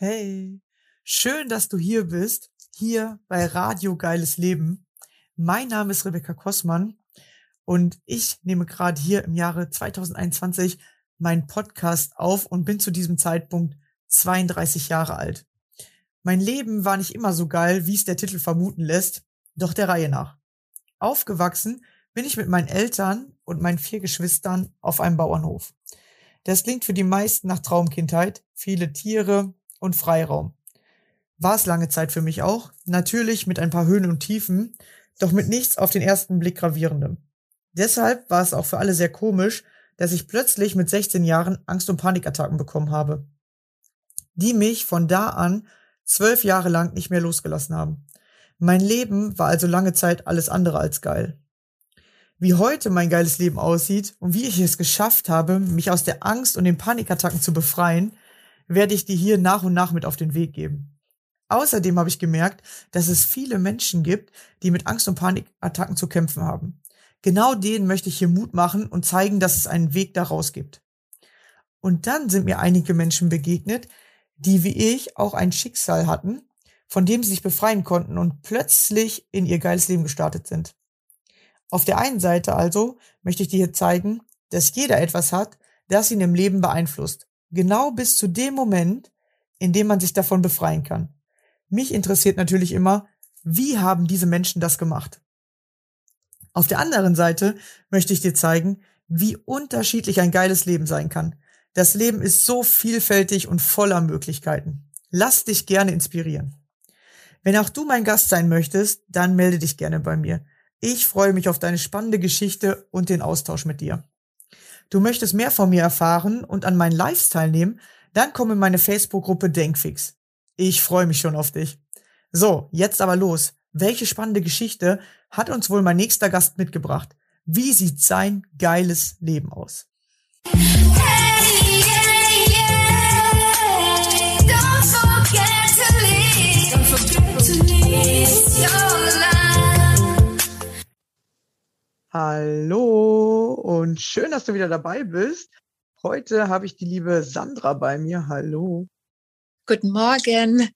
Hey, schön, dass du hier bist, hier bei Radio Geiles Leben. Mein Name ist Rebecca Kossmann und ich nehme gerade hier im Jahre 2021 meinen Podcast auf und bin zu diesem Zeitpunkt 32 Jahre alt. Mein Leben war nicht immer so geil, wie es der Titel vermuten lässt, doch der Reihe nach. Aufgewachsen bin ich mit meinen Eltern und meinen vier Geschwistern auf einem Bauernhof. Das klingt für die meisten nach Traumkindheit, viele Tiere, und Freiraum. War es lange Zeit für mich auch, natürlich mit ein paar Höhen und Tiefen, doch mit nichts auf den ersten Blick gravierendem. Deshalb war es auch für alle sehr komisch, dass ich plötzlich mit 16 Jahren Angst- und Panikattacken bekommen habe, die mich von da an zwölf Jahre lang nicht mehr losgelassen haben. Mein Leben war also lange Zeit alles andere als geil. Wie heute mein geiles Leben aussieht und wie ich es geschafft habe, mich aus der Angst und den Panikattacken zu befreien, werde ich dir hier nach und nach mit auf den Weg geben. Außerdem habe ich gemerkt, dass es viele Menschen gibt, die mit Angst und Panikattacken zu kämpfen haben. Genau denen möchte ich hier Mut machen und zeigen, dass es einen Weg daraus gibt. Und dann sind mir einige Menschen begegnet, die wie ich auch ein Schicksal hatten, von dem sie sich befreien konnten und plötzlich in ihr geiles Leben gestartet sind. Auf der einen Seite also möchte ich dir hier zeigen, dass jeder etwas hat, das ihn im Leben beeinflusst Genau bis zu dem Moment, in dem man sich davon befreien kann. Mich interessiert natürlich immer, wie haben diese Menschen das gemacht? Auf der anderen Seite möchte ich dir zeigen, wie unterschiedlich ein geiles Leben sein kann. Das Leben ist so vielfältig und voller Möglichkeiten. Lass dich gerne inspirieren. Wenn auch du mein Gast sein möchtest, dann melde dich gerne bei mir. Ich freue mich auf deine spannende Geschichte und den Austausch mit dir du möchtest mehr von mir erfahren und an meinen Lives teilnehmen, dann komm in meine Facebook-Gruppe Denkfix. Ich freue mich schon auf dich. So, jetzt aber los. Welche spannende Geschichte hat uns wohl mein nächster Gast mitgebracht? Wie sieht sein geiles Leben aus? Hey, yeah, yeah. Don't forget to leave. Don't forget to leave your life. Hallo und schön, dass du wieder dabei bist. Heute habe ich die liebe Sandra bei mir. Hallo. Guten Morgen.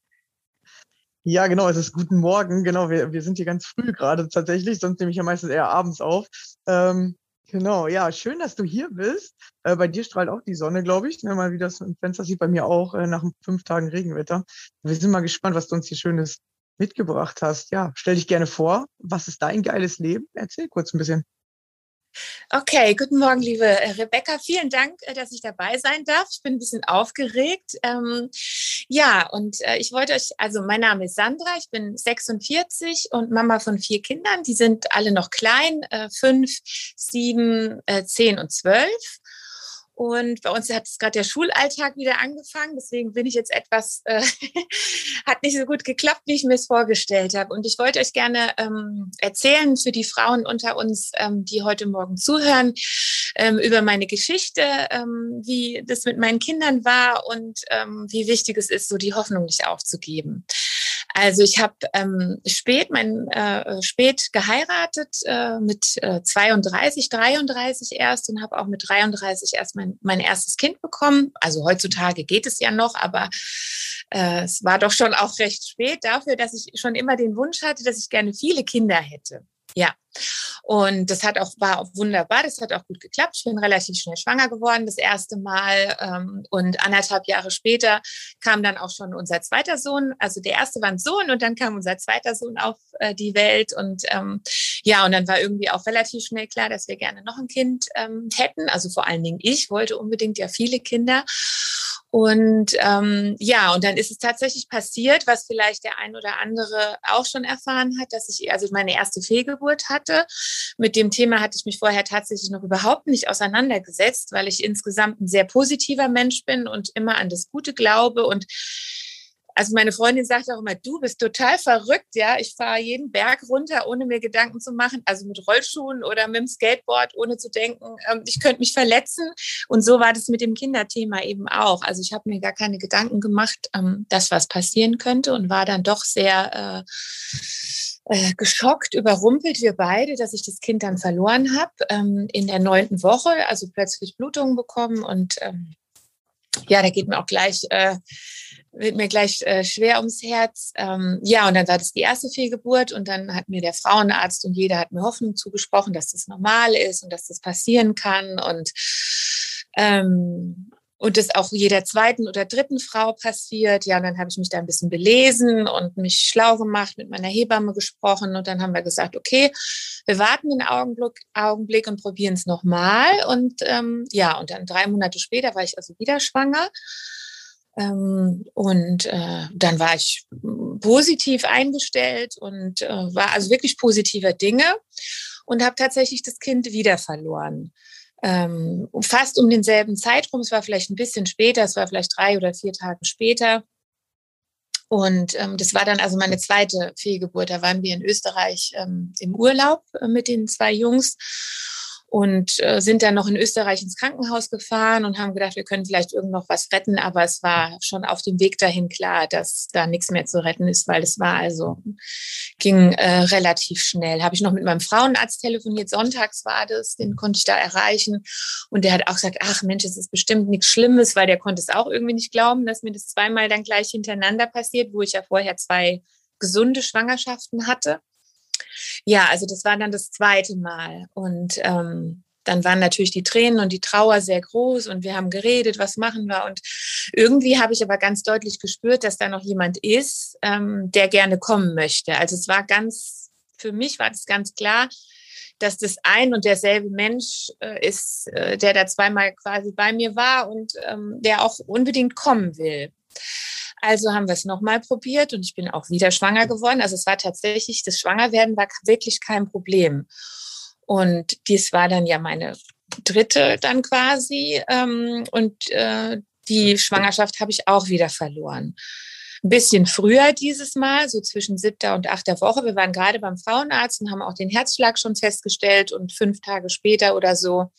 Ja, genau, es ist guten Morgen. Genau, wir, wir sind hier ganz früh gerade tatsächlich, sonst nehme ich ja meistens eher abends auf. Ähm, genau, ja, schön, dass du hier bist. Äh, bei dir strahlt auch die Sonne, glaube ich. Ne, mal wie das im Fenster sieht, bei mir auch äh, nach fünf Tagen Regenwetter. Wir sind mal gespannt, was du uns hier Schönes mitgebracht hast. Ja, stell dich gerne vor. Was ist dein geiles Leben? Erzähl kurz ein bisschen. Okay, guten Morgen, liebe äh, Rebecca. Vielen Dank, äh, dass ich dabei sein darf. Ich bin ein bisschen aufgeregt. Ähm, ja, und äh, ich wollte euch, also mein Name ist Sandra, ich bin 46 und Mama von vier Kindern. Die sind alle noch klein, äh, fünf, sieben, äh, zehn und zwölf. Und bei uns hat es gerade der Schulalltag wieder angefangen. Deswegen bin ich jetzt etwas, äh, hat nicht so gut geklappt, wie ich mir es vorgestellt habe. Und ich wollte euch gerne ähm, erzählen für die Frauen unter uns, ähm, die heute Morgen zuhören, ähm, über meine Geschichte, ähm, wie das mit meinen Kindern war und ähm, wie wichtig es ist, so die Hoffnung nicht aufzugeben. Also ich habe ähm, spät, mein äh, spät geheiratet äh, mit äh, 32, 33 erst und habe auch mit 33 erst mein, mein erstes Kind bekommen. Also heutzutage geht es ja noch, aber äh, es war doch schon auch recht spät dafür, dass ich schon immer den Wunsch hatte, dass ich gerne viele Kinder hätte. Ja. Und das hat auch, war auch wunderbar, das hat auch gut geklappt. Ich bin relativ schnell schwanger geworden, das erste Mal. Ähm, und anderthalb Jahre später kam dann auch schon unser zweiter Sohn. Also der erste war ein Sohn und dann kam unser zweiter Sohn auf äh, die Welt. Und ähm, ja, und dann war irgendwie auch relativ schnell klar, dass wir gerne noch ein Kind ähm, hätten. Also vor allen Dingen ich wollte unbedingt ja viele Kinder. Und ähm, ja, und dann ist es tatsächlich passiert, was vielleicht der ein oder andere auch schon erfahren hat, dass ich also meine erste Fehlgeburt hatte. Mit dem Thema hatte ich mich vorher tatsächlich noch überhaupt nicht auseinandergesetzt, weil ich insgesamt ein sehr positiver Mensch bin und immer an das Gute glaube und also meine Freundin sagt auch immer, du bist total verrückt, ja. Ich fahre jeden Berg runter, ohne mir Gedanken zu machen, also mit Rollschuhen oder mit dem Skateboard, ohne zu denken, ähm, ich könnte mich verletzen. Und so war das mit dem Kinderthema eben auch. Also ich habe mir gar keine Gedanken gemacht, ähm, dass was passieren könnte und war dann doch sehr äh, äh, geschockt, überrumpelt wir beide, dass ich das Kind dann verloren habe ähm, in der neunten Woche, also plötzlich Blutungen bekommen und ja, da geht mir auch gleich äh, wird mir gleich äh, schwer ums Herz. Ähm, ja, und dann war das die erste Fehlgeburt und dann hat mir der Frauenarzt und jeder hat mir Hoffnung zugesprochen, dass das normal ist und dass das passieren kann und ähm, und das auch jeder zweiten oder dritten Frau passiert. Ja, und dann habe ich mich da ein bisschen belesen und mich schlau gemacht, mit meiner Hebamme gesprochen und dann haben wir gesagt, okay, wir warten einen Augenblick, Augenblick und probieren es nochmal. Und ähm, ja, und dann drei Monate später war ich also wieder schwanger. Ähm, und äh, dann war ich positiv eingestellt und äh, war also wirklich positiver Dinge und habe tatsächlich das Kind wieder verloren ähm, fast um denselben Zeitraum. Es war vielleicht ein bisschen später, es war vielleicht drei oder vier Tage später. Und ähm, das war dann also meine zweite Fehlgeburt. Da waren wir in Österreich ähm, im Urlaub äh, mit den zwei Jungs und äh, sind dann noch in Österreich ins Krankenhaus gefahren und haben gedacht, wir können vielleicht irgend noch was retten, aber es war schon auf dem Weg dahin klar, dass da nichts mehr zu retten ist, weil es war also ging äh, relativ schnell. Habe ich noch mit meinem Frauenarzt telefoniert, sonntags war das, den konnte ich da erreichen und der hat auch gesagt, ach Mensch, es ist bestimmt nichts Schlimmes, weil der konnte es auch irgendwie nicht glauben, dass mir das zweimal dann gleich hintereinander passiert, wo ich ja vorher zwei gesunde Schwangerschaften hatte. Ja, also das war dann das zweite Mal. Und ähm, dann waren natürlich die Tränen und die Trauer sehr groß und wir haben geredet, was machen wir. Und irgendwie habe ich aber ganz deutlich gespürt, dass da noch jemand ist, ähm, der gerne kommen möchte. Also es war ganz, für mich war das ganz klar, dass das ein und derselbe Mensch äh, ist, äh, der da zweimal quasi bei mir war und ähm, der auch unbedingt kommen will. Also haben wir es nochmal probiert und ich bin auch wieder schwanger geworden. Also es war tatsächlich, das Schwangerwerden war wirklich kein Problem. Und dies war dann ja meine dritte dann quasi. Ähm, und äh, die Schwangerschaft habe ich auch wieder verloren. Ein bisschen früher dieses Mal, so zwischen siebter und achter Woche. Wir waren gerade beim Frauenarzt und haben auch den Herzschlag schon festgestellt. Und fünf Tage später oder so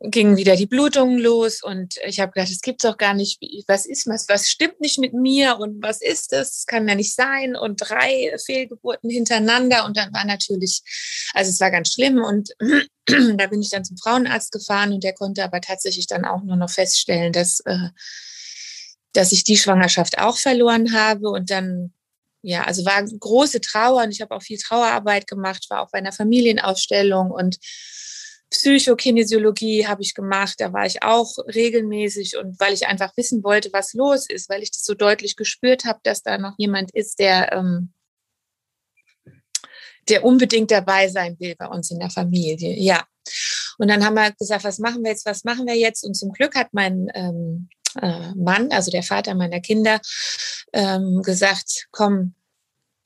gingen wieder die Blutungen los und ich habe gedacht, es gibt's doch gar nicht. Was ist was? Was stimmt nicht mit mir und was ist das? das? Kann ja nicht sein und drei Fehlgeburten hintereinander und dann war natürlich, also es war ganz schlimm und da bin ich dann zum Frauenarzt gefahren und der konnte aber tatsächlich dann auch nur noch feststellen, dass äh, dass ich die Schwangerschaft auch verloren habe und dann ja, also war große Trauer und ich habe auch viel Trauerarbeit gemacht, war auch bei einer Familienausstellung und Psychokinesiologie habe ich gemacht, da war ich auch regelmäßig und weil ich einfach wissen wollte, was los ist, weil ich das so deutlich gespürt habe, dass da noch jemand ist, der, ähm, der unbedingt dabei sein will bei uns in der Familie. Ja. Und dann haben wir gesagt, was machen wir jetzt, was machen wir jetzt? Und zum Glück hat mein ähm, äh, Mann, also der Vater meiner Kinder, ähm, gesagt, komm,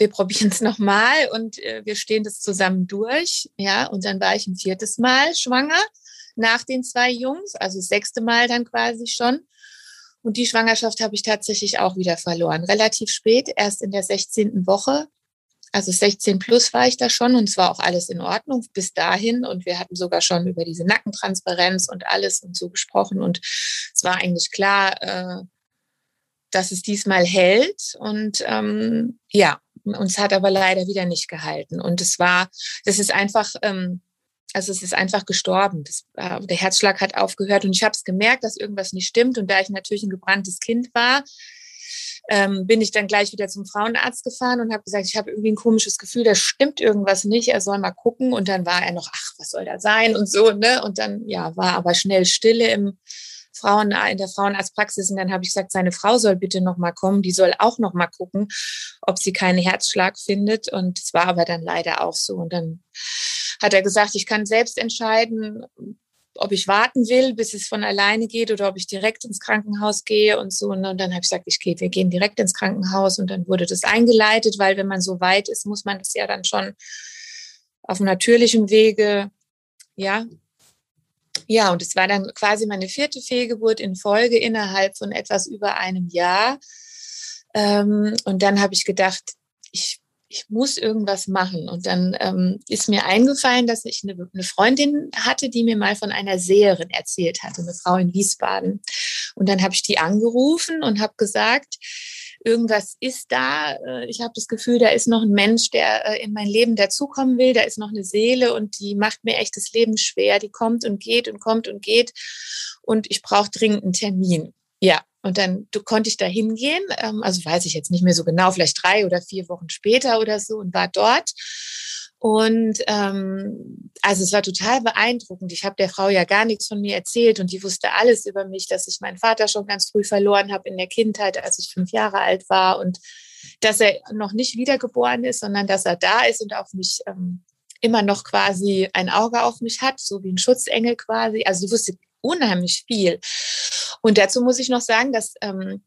wir probieren es nochmal und äh, wir stehen das zusammen durch. Ja, und dann war ich ein viertes Mal schwanger nach den zwei Jungs, also das sechste Mal dann quasi schon. Und die Schwangerschaft habe ich tatsächlich auch wieder verloren. Relativ spät, erst in der 16. Woche. Also 16 plus war ich da schon und es war auch alles in Ordnung bis dahin. Und wir hatten sogar schon über diese Nackentransparenz und alles und so gesprochen. Und es war eigentlich klar, äh, dass es diesmal hält. Und ähm, ja, uns hat aber leider wieder nicht gehalten. Und es war, das ist einfach, ähm, also es ist einfach gestorben. Das, äh, der Herzschlag hat aufgehört und ich habe es gemerkt, dass irgendwas nicht stimmt. Und da ich natürlich ein gebranntes Kind war, ähm, bin ich dann gleich wieder zum Frauenarzt gefahren und habe gesagt, ich habe irgendwie ein komisches Gefühl, da stimmt irgendwas nicht, er soll mal gucken. Und dann war er noch, ach, was soll da sein und so, ne? Und dann, ja, war aber schnell Stille im Frauen in der Frauenarztpraxis und dann habe ich gesagt, seine Frau soll bitte noch mal kommen, die soll auch noch mal gucken, ob sie keinen Herzschlag findet. Und es war aber dann leider auch so. Und dann hat er gesagt, ich kann selbst entscheiden, ob ich warten will, bis es von alleine geht oder ob ich direkt ins Krankenhaus gehe und so. Und dann habe ich gesagt, ich gehe, wir gehen direkt ins Krankenhaus. Und dann wurde das eingeleitet, weil wenn man so weit ist, muss man das ja dann schon auf natürlichem Wege ja, ja, und es war dann quasi meine vierte Fehlgeburt in Folge innerhalb von etwas über einem Jahr. Ähm, und dann habe ich gedacht, ich, ich muss irgendwas machen. Und dann ähm, ist mir eingefallen, dass ich eine, eine, Freundin hatte, die mir mal von einer Seherin erzählt hatte, eine Frau in Wiesbaden. Und dann habe ich die angerufen und habe gesagt, irgendwas ist da. Äh, ich habe das Gefühl, da ist noch ein Mensch, der äh, in mein Leben dazukommen will. Da ist noch eine Seele und die macht mir echt das Leben schwer. Die kommt und geht und kommt und geht. Und ich brauche dringend einen Termin. Ja, Und dann du, konnte ich da hingehen, ähm, also weiß ich jetzt nicht mehr so genau, vielleicht drei oder vier Wochen später oder so und war dort. Und ähm, also es war total beeindruckend. Ich habe der Frau ja gar nichts von mir erzählt und die wusste alles über mich, dass ich meinen Vater schon ganz früh verloren habe in der Kindheit, als ich fünf Jahre alt war und dass er noch nicht wiedergeboren ist, sondern dass er da ist und auf mich ähm, immer noch quasi ein Auge auf mich hat, so wie ein Schutzengel quasi. Also sie wusste unheimlich viel. Und dazu muss ich noch sagen, dass ähm,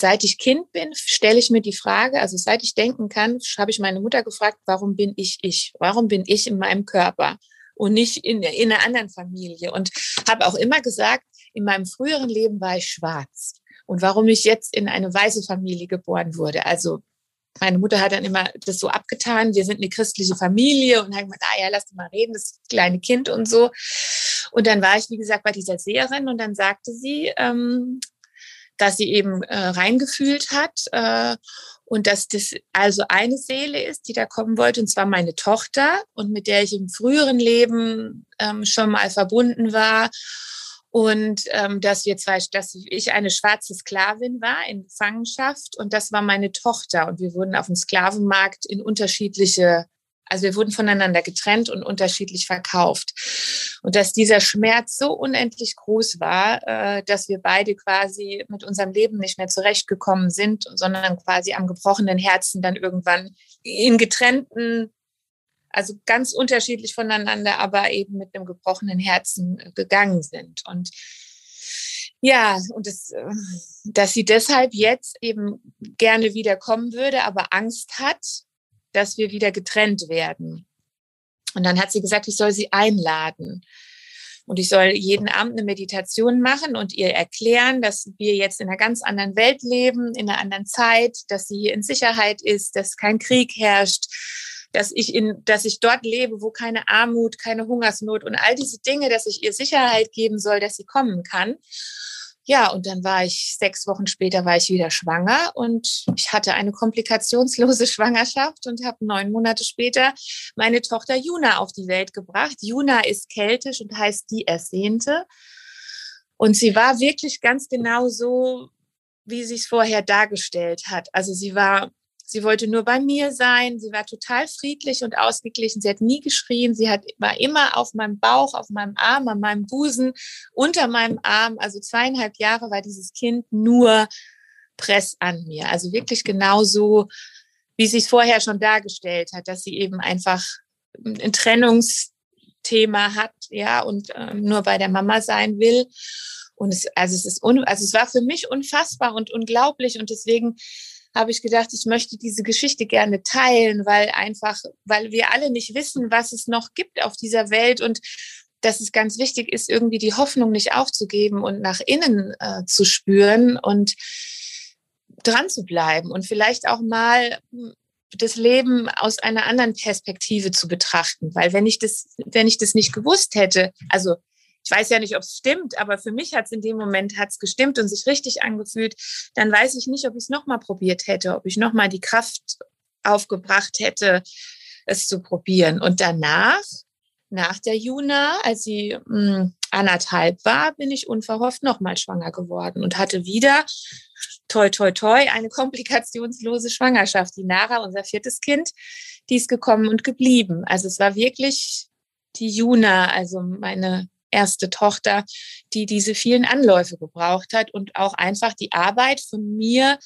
seit ich Kind bin, stelle ich mir die Frage, also seit ich denken kann, habe ich meine Mutter gefragt, warum bin ich ich? Warum bin ich in meinem Körper und nicht in, in einer anderen Familie? Und habe auch immer gesagt, in meinem früheren Leben war ich schwarz. Und warum ich jetzt in eine weiße Familie geboren wurde. Also meine Mutter hat dann immer das so abgetan, wir sind eine christliche Familie und hat gesagt, ah ja, lass mal reden, das kleine Kind und so. Und dann war ich, wie gesagt, bei dieser Seherin und dann sagte sie, ähm, dass sie eben äh, reingefühlt hat äh, und dass das also eine Seele ist, die da kommen wollte, und zwar meine Tochter und mit der ich im früheren Leben ähm, schon mal verbunden war. Und ähm, dass wir zwei, dass ich eine schwarze Sklavin war in Gefangenschaft und das war meine Tochter. Und wir wurden auf dem Sklavenmarkt in unterschiedliche also wir wurden voneinander getrennt und unterschiedlich verkauft. Und dass dieser Schmerz so unendlich groß war, äh, dass wir beide quasi mit unserem Leben nicht mehr zurechtgekommen sind, sondern quasi am gebrochenen Herzen dann irgendwann in getrennten also ganz unterschiedlich voneinander, aber eben mit einem gebrochenen Herzen gegangen sind. Und ja, und das, äh, dass sie deshalb jetzt eben gerne wiederkommen würde, aber Angst hat, dass wir wieder getrennt werden. Und dann hat sie gesagt, ich soll sie einladen. Und ich soll jeden Abend eine Meditation machen und ihr erklären, dass wir jetzt in einer ganz anderen Welt leben, in einer anderen Zeit, dass sie hier in Sicherheit ist, dass kein Krieg herrscht, dass ich in, dass ich dort lebe, wo keine Armut, keine Hungersnot und all diese Dinge, dass ich ihr Sicherheit geben soll, dass sie kommen kann. Ja, und dann war ich sechs Wochen später war ich wieder schwanger und ich hatte eine komplikationslose Schwangerschaft und habe neun Monate später meine Tochter Juna auf die Welt gebracht. Juna ist keltisch und heißt die Ersehnte. Und sie war wirklich ganz genau so, wie sie es vorher dargestellt hat. Also sie war Sie wollte nur bei mir sein. Sie war total friedlich und ausgeglichen. Sie hat nie geschrien. Sie hat, war immer auf meinem Bauch, auf meinem Arm, an meinem Busen, unter meinem Arm. Also zweieinhalb Jahre war dieses Kind nur press an mir. Also wirklich genauso, wie es vorher schon dargestellt hat, dass sie eben einfach ein Trennungsthema hat, ja, und äh, nur bei der Mama sein will. Und es, also es ist, un, also es war für mich unfassbar und unglaublich und deswegen habe ich gedacht, ich möchte diese Geschichte gerne teilen, weil einfach, weil wir alle nicht wissen, was es noch gibt auf dieser Welt und dass es ganz wichtig ist, irgendwie die Hoffnung nicht aufzugeben und nach innen äh, zu spüren und dran zu bleiben und vielleicht auch mal hm, das Leben aus einer anderen Perspektive zu betrachten. Weil wenn ich das, wenn ich das nicht gewusst hätte, also ich weiß ja nicht, ob es stimmt, aber für mich hat es in dem Moment hat's gestimmt und sich richtig angefühlt, dann weiß ich nicht, ob ich es nochmal probiert hätte, ob ich nochmal die Kraft aufgebracht hätte, es zu probieren. Und danach, nach der Juna, als sie mh, hm, anderthalb war, bin ich unverhofft nochmal schwanger geworden und hatte wieder, toi, toi, toi, eine komplikationslose Schwangerschaft. Die Nara, unser viertes Kind, die ist gekommen und geblieben. Also es war wirklich die Juna, also meine erste Tochter, die diese vielen Anläufe gebraucht hat und auch einfach die Arbeit von mir,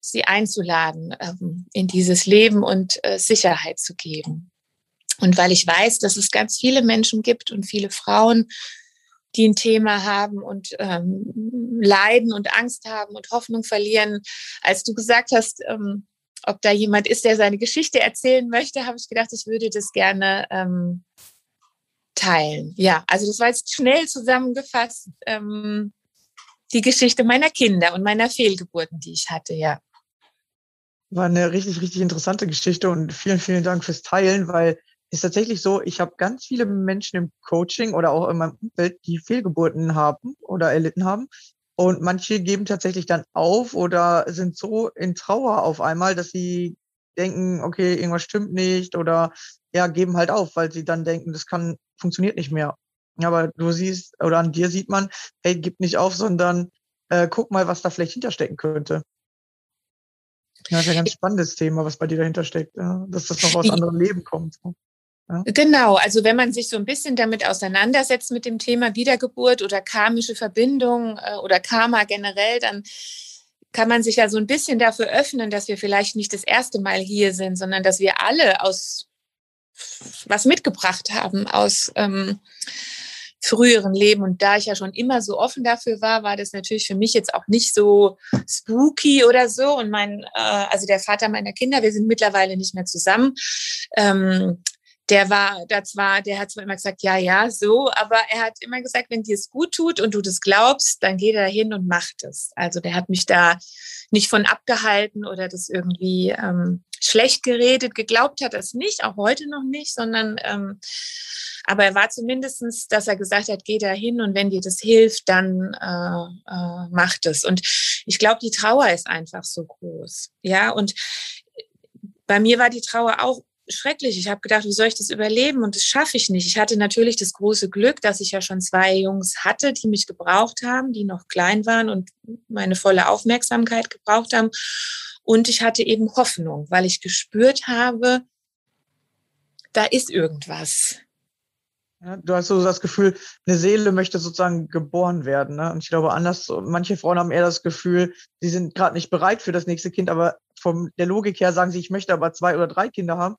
sie einzuladen ähm, in dieses Leben und äh, Sicherheit zu geben. Und weil ich weiß, dass es ganz viele Menschen gibt und viele Frauen, die ein Thema haben und ähm, leiden und Angst haben und Hoffnung verlieren. Als du gesagt hast, ähm, ob da jemand ist, der seine Geschichte erzählen möchte, habe ich gedacht, ich würde das gerne ähm, teilen. Ja, also das war jetzt schnell zusammengefasst ähm, die Geschichte meiner Kinder und meiner Fehlgeburten, die ich hatte, ja. War eine richtig, richtig interessante Geschichte und vielen, vielen Dank fürs Teilen, weil ist tatsächlich so, ich habe ganz viele Menschen im Coaching oder auch in meinem Umfeld, die Fehlgeburten haben oder erlitten haben. Und manche geben tatsächlich dann auf oder sind so in Trauer auf einmal, dass sie denken, okay, irgendwas stimmt nicht oder ja, geben halt auf, weil sie dann denken, das kann, funktioniert nicht mehr. Aber du siehst, oder an dir sieht man, hey, gib nicht auf, sondern äh, guck mal, was da vielleicht hinterstecken könnte. Ja, das ist ja ein ganz spannendes Thema, was bei dir dahinter steckt, ja? dass das noch aus anderen Leben kommt. Ja? Genau, also wenn man sich so ein bisschen damit auseinandersetzt mit dem Thema Wiedergeburt oder karmische Verbindung äh, oder Karma generell, dann kann man sich ja so ein bisschen dafür öffnen, dass wir vielleicht nicht das erste Mal hier sind, sondern dass wir alle aus was mitgebracht haben aus ähm, früheren Leben. Und da ich ja schon immer so offen dafür war, war das natürlich für mich jetzt auch nicht so spooky oder so. Und mein, äh, also der Vater meiner Kinder, wir sind mittlerweile nicht mehr zusammen. Ähm, der war, das war, der hat zwar immer gesagt, ja, ja, so, aber er hat immer gesagt, wenn dir es gut tut und du das glaubst, dann geh da hin und mach das. Also der hat mich da nicht von abgehalten oder das irgendwie ähm, schlecht geredet. Geglaubt hat er es nicht, auch heute noch nicht, sondern ähm, aber er war zumindestens, dass er gesagt hat, geh da hin und wenn dir das hilft, dann äh, äh, mach das. Und ich glaube, die Trauer ist einfach so groß. Ja, und bei mir war die Trauer auch schrecklich. Ich habe gedacht, wie soll ich das überleben? Und das schaffe ich nicht. Ich hatte natürlich das große Glück, dass ich ja schon zwei Jungs hatte, die mich gebraucht haben, die noch klein waren und meine volle Aufmerksamkeit gebraucht haben. Und ich hatte eben Hoffnung, weil ich gespürt habe, da ist irgendwas. Du hast so das Gefühl, eine Seele möchte sozusagen geboren werden. Ne? Und ich glaube, anders, manche Frauen haben eher das Gefühl, sie sind gerade nicht bereit für das nächste Kind, aber von der Logik her sagen sie, ich möchte aber zwei oder drei Kinder haben.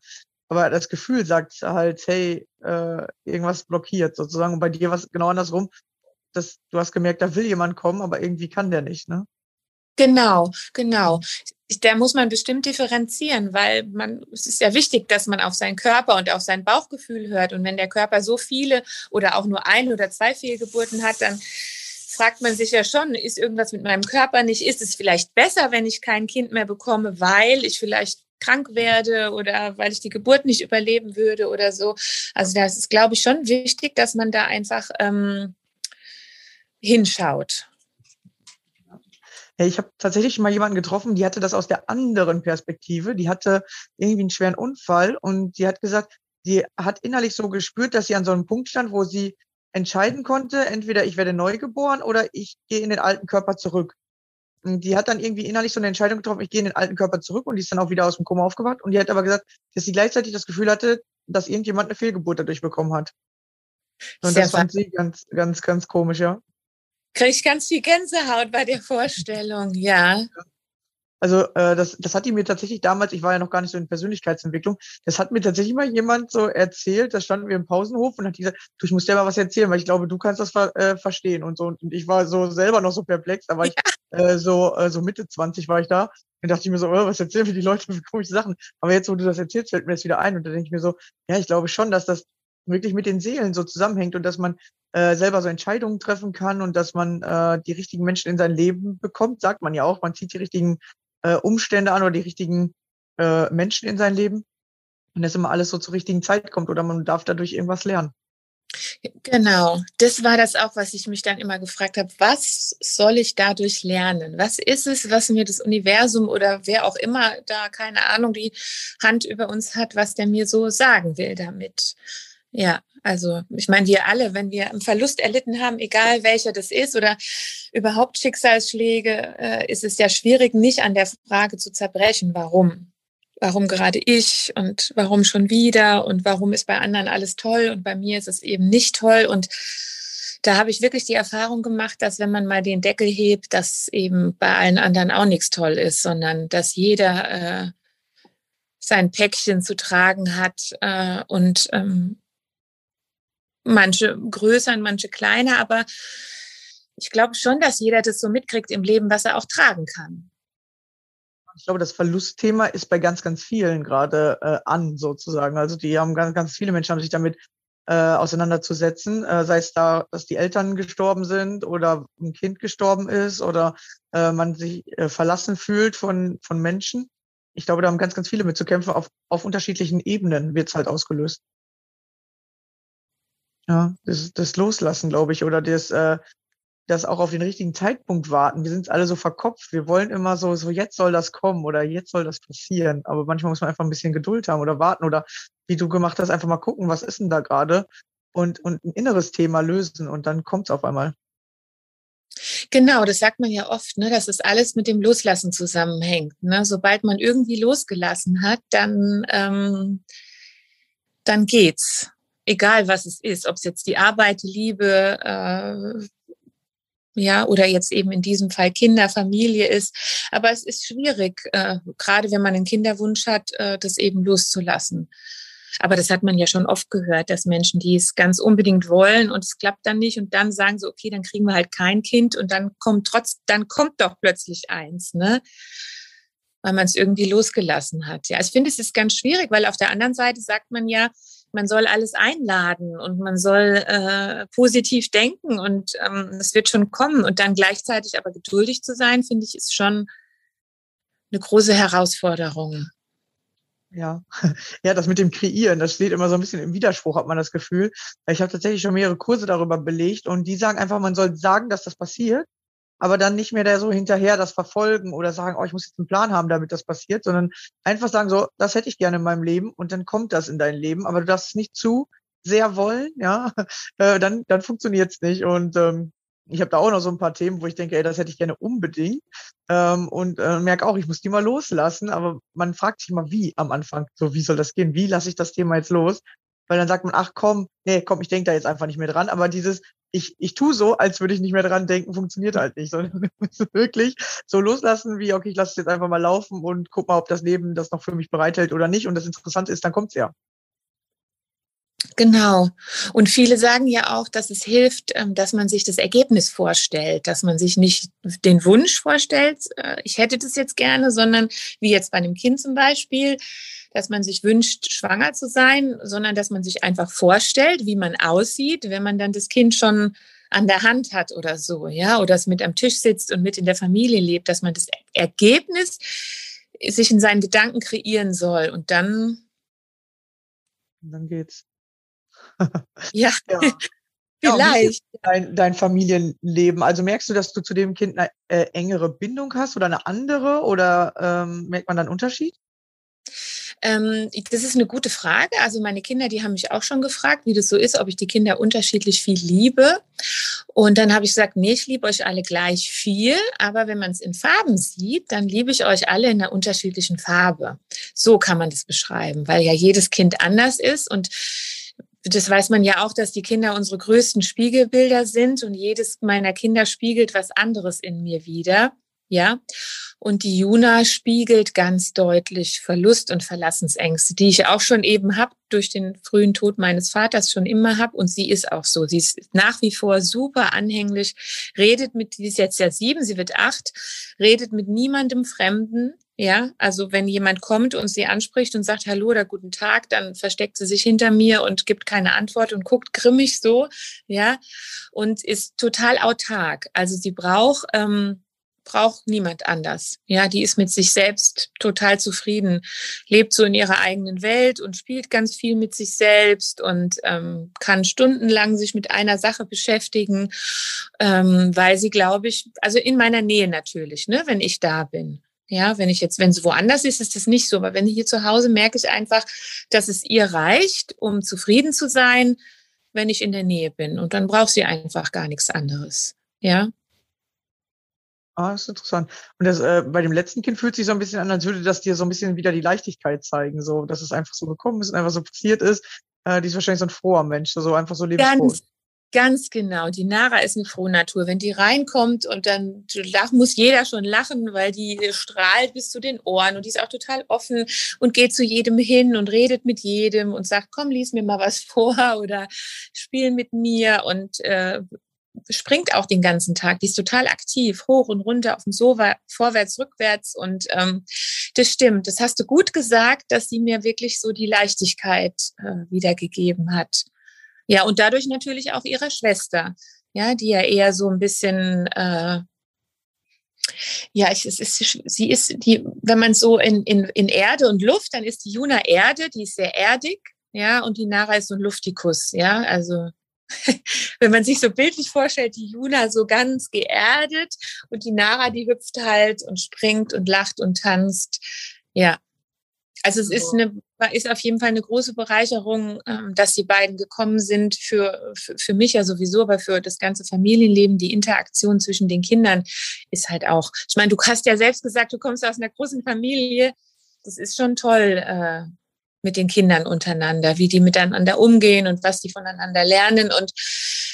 Aber das Gefühl sagt halt, hey, äh, irgendwas blockiert sozusagen. Und bei dir war es genau andersrum. Das, du hast gemerkt, da will jemand kommen, aber irgendwie kann der nicht, ne? Genau, genau da muss man bestimmt differenzieren, weil man, es ist ja wichtig, dass man auf seinen Körper und auf sein Bauchgefühl hört. Und wenn der Körper so viele oder auch nur ein oder zwei Fehlgeburten hat, dann fragt man sich ja schon, ist irgendwas mit meinem Körper nicht? Ist es vielleicht besser, wenn ich kein Kind mehr bekomme, weil ich vielleicht krank werde oder weil ich die Geburt nicht überleben würde oder so? Also das ist, glaube ich, schon wichtig, dass man da einfach ähm, hinschaut. Ich habe tatsächlich mal jemanden getroffen, die hatte das aus der anderen Perspektive. Die hatte irgendwie einen schweren Unfall und die hat gesagt, sie hat innerlich so gespürt, dass sie an so einem Punkt stand, wo sie entscheiden konnte, entweder ich werde neu geboren oder ich gehe in den alten Körper zurück. Und die hat dann irgendwie innerlich so eine Entscheidung getroffen, ich gehe in den alten Körper zurück und die ist dann auch wieder aus dem Koma aufgewacht. Und die hat aber gesagt, dass sie gleichzeitig das Gefühl hatte, dass irgendjemand eine Fehlgeburt dadurch bekommen hat. Und Sehr das fand sie ganz, ganz, ganz komisch, ja kriege ich ganz viel Gänsehaut bei der Vorstellung, ja. Also äh, das, das hat die mir tatsächlich damals, ich war ja noch gar nicht so in Persönlichkeitsentwicklung, das hat mir tatsächlich mal jemand so erzählt, da standen wir im Pausenhof und hat gesagt, du, ich muss dir mal was erzählen, weil ich glaube, du kannst das ver äh, verstehen und so. Und ich war so selber noch so perplex, da war ja. ich äh, so, äh, so Mitte 20 war ich da. Und dachte ich mir so, oh, was erzählen mir die Leute für komische Sachen? Aber jetzt, wo du das erzählst, fällt mir das wieder ein. Und da denke ich mir so, ja, ich glaube schon, dass das wirklich mit den Seelen so zusammenhängt und dass man äh, selber so Entscheidungen treffen kann und dass man äh, die richtigen Menschen in sein Leben bekommt, sagt man ja auch. Man zieht die richtigen äh, Umstände an oder die richtigen äh, Menschen in sein Leben und dass immer alles so zur richtigen Zeit kommt oder man darf dadurch irgendwas lernen. Genau, das war das auch, was ich mich dann immer gefragt habe. Was soll ich dadurch lernen? Was ist es, was mir das Universum oder wer auch immer da, keine Ahnung, die Hand über uns hat, was der mir so sagen will damit? Ja, also ich meine, wir alle, wenn wir einen Verlust erlitten haben, egal welcher das ist oder überhaupt Schicksalsschläge, äh, ist es ja schwierig, nicht an der Frage zu zerbrechen, warum. Warum gerade ich und warum schon wieder und warum ist bei anderen alles toll und bei mir ist es eben nicht toll. Und da habe ich wirklich die Erfahrung gemacht, dass wenn man mal den Deckel hebt, dass eben bei allen anderen auch nichts toll ist, sondern dass jeder äh, sein Päckchen zu tragen hat äh, und ähm, manche größer und manche kleiner, aber ich glaube schon, dass jeder das so mitkriegt im Leben, was er auch tragen kann. Ich glaube, das Verlustthema ist bei ganz, ganz vielen gerade äh, an, sozusagen. Also die haben ganz, ganz viele Menschen haben sich damit äh, auseinanderzusetzen, äh, sei es da, dass die Eltern gestorben sind oder ein Kind gestorben ist oder äh, man sich äh, verlassen fühlt von, von Menschen. Ich glaube, da haben ganz, ganz viele mit zu kämpfen. Auf, auf unterschiedlichen Ebenen wird es halt ausgelöst. Ja, das, das Loslassen, glaube ich, oder das, äh, das auch auf den richtigen Zeitpunkt warten. Wir sind alle so verkopft. Wir wollen immer so, so jetzt soll das kommen oder jetzt soll das passieren. Aber manchmal muss man einfach ein bisschen Geduld haben oder warten oder wie du gemacht hast, einfach mal gucken, was ist denn da gerade und, und ein inneres Thema lösen und dann kommt es auf einmal. Genau, das sagt man ja oft, ne, dass das alles mit dem Loslassen zusammenhängt. Ne? Sobald man irgendwie losgelassen hat, dann, ähm, dann geht's. Egal was es ist, ob es jetzt die Arbeit, die Liebe, äh, ja, oder jetzt eben in diesem Fall Kinder, Familie ist. Aber es ist schwierig, äh, gerade wenn man einen Kinderwunsch hat, äh, das eben loszulassen. Aber das hat man ja schon oft gehört, dass Menschen, die es ganz unbedingt wollen und es klappt dann nicht und dann sagen sie, okay, dann kriegen wir halt kein Kind und dann kommt trotz, dann kommt doch plötzlich eins, ne? Weil man es irgendwie losgelassen hat. Ja, ich finde, es ist ganz schwierig, weil auf der anderen Seite sagt man ja, man soll alles einladen und man soll äh, positiv denken und ähm, es wird schon kommen. Und dann gleichzeitig aber geduldig zu sein, finde ich, ist schon eine große Herausforderung. Ja, ja, das mit dem Kreieren, das steht immer so ein bisschen im Widerspruch, hat man das Gefühl. Ich habe tatsächlich schon mehrere Kurse darüber belegt und die sagen einfach, man soll sagen, dass das passiert, aber dann nicht mehr da so hinterher das verfolgen oder sagen, oh, ich muss jetzt einen Plan haben, damit das passiert, sondern einfach sagen so, das hätte ich gerne in meinem Leben und dann kommt das in dein Leben, aber du darfst es nicht zu sehr wollen, ja, äh, dann, dann funktioniert's nicht und ähm, ich habe da auch noch so ein paar Themen, wo ich denke, ey, das hätte ich gerne unbedingt. Ähm, und äh, merke auch, ich muss die mal loslassen. Aber man fragt sich mal, wie am Anfang. So, wie soll das gehen? Wie lasse ich das Thema jetzt los? Weil dann sagt man, ach komm, nee, komm, ich denke da jetzt einfach nicht mehr dran. Aber dieses, ich, ich tue so, als würde ich nicht mehr dran denken, funktioniert halt nicht. Sondern wirklich so loslassen, wie, okay, ich lasse es jetzt einfach mal laufen und guck mal, ob das Leben das noch für mich bereithält oder nicht. Und das Interessante ist, dann kommt's ja. Genau. Und viele sagen ja auch, dass es hilft, ähm, dass man sich das Ergebnis vorstellt, dass man sich nicht den Wunsch vorstellt, äh, ich hätte das jetzt gerne, sondern wie jetzt bei einem Kind zum Beispiel, dass man sich wünscht, schwanger zu sein, sondern dass man sich einfach vorstellt, wie man aussieht, wenn man dann das Kind schon an der Hand hat oder so, ja, oder es mit am Tisch sitzt und mit in der Familie lebt, dass man das Ergebnis sich in seinen Gedanken kreieren soll und dann und dann geht's. ja. ja. Vielleicht. Ja, dein, dein, Familienleben. Also merkst du, dass du zu dem Kind eine äh, engere Bindung hast oder eine andere oder ähm, merkt man dann Unterschied? Ähm, das ist eine gute Frage. Also meine Kinder, die haben mich auch schon gefragt, wie das so ist, ob ich die Kinder unterschiedlich viel liebe. Und dann habe ich gesagt, nee, ich liebe euch alle gleich viel, aber wenn man es in Farben sieht, dann liebe ich euch alle in einer unterschiedlichen Farbe. So kann man das beschreiben, weil ja jedes Kind anders ist und das weiß man ja auch, dass die Kinder unsere größten Spiegelbilder sind und jedes meiner Kinder spiegelt was anderes in mir wieder. Ja. Und die Juna spiegelt ganz deutlich Verlust und Verlassensängste, die ich auch schon eben habe durch den frühen Tod meines Vaters schon immer habe. Und sie ist auch so. Sie ist nach wie vor super anhänglich, redet mit, sie ist jetzt ja sieben, sie wird acht, redet mit niemandem Fremden. Ja, also wenn jemand kommt und sie anspricht und sagt Hallo oder guten Tag, dann versteckt sie sich hinter mir und gibt keine Antwort und guckt grimmig so, ja, und ist total autark. Also sie braucht ähm, braucht niemand anders. Ja, die ist mit sich selbst total zufrieden, lebt so in ihrer eigenen Welt und spielt ganz viel mit sich selbst und ähm, kann stundenlang sich mit einer Sache beschäftigen, ähm, weil sie, glaube ich, also in meiner Nähe natürlich, ne, wenn ich da bin. Ja, wenn ich jetzt, wenn sie woanders ist, ist das nicht so. Aber wenn ich hier zu Hause merke ich einfach, dass es ihr reicht, um zufrieden zu sein, wenn ich in der Nähe bin. Und dann braucht sie einfach gar nichts anderes. Ja. Ah, ist interessant. Und das, äh, bei dem letzten Kind fühlt sich so ein bisschen an, als würde das dir so ein bisschen wieder die Leichtigkeit zeigen, so, dass es einfach so gekommen ist und einfach so passiert ist. Äh, die ist wahrscheinlich so ein froher Mensch, so einfach so lebensfroh. Ganz, ganz genau. Die Nara ist eine frohe Natur. Wenn die reinkommt und dann lach, muss jeder schon lachen, weil die strahlt bis zu den Ohren und die ist auch total offen und geht zu jedem hin und redet mit jedem und sagt, komm, lies mir mal was vor oder spiel mit mir und äh, springt auch den ganzen Tag. Die ist total aktiv, hoch und runter auf dem Sofa, vorwärts, rückwärts. Und ähm, das stimmt. Das hast du gut gesagt, dass sie mir wirklich so die Leichtigkeit äh, wiedergegeben hat. Ja, und dadurch natürlich auch ihre Schwester, ja, die ja eher so ein bisschen äh, ja, es ist, sie ist die, wenn man so in, in, in Erde und Luft, dann ist die Juna Erde, die ist sehr erdig, ja, und die Nara ist so ein Luftikus, ja, also wenn man sich so bildlich vorstellt, die Juna so ganz geerdet und die Nara, die hüpft halt und springt und lacht und tanzt. Ja. Also es ist, eine, ist auf jeden Fall eine große Bereicherung, ähm, dass die beiden gekommen sind für, für, für mich ja sowieso, aber für das ganze Familienleben, die Interaktion zwischen den Kindern ist halt auch. Ich meine, du hast ja selbst gesagt, du kommst aus einer großen Familie. Das ist schon toll äh, mit den Kindern untereinander, wie die miteinander umgehen und was die voneinander lernen. Und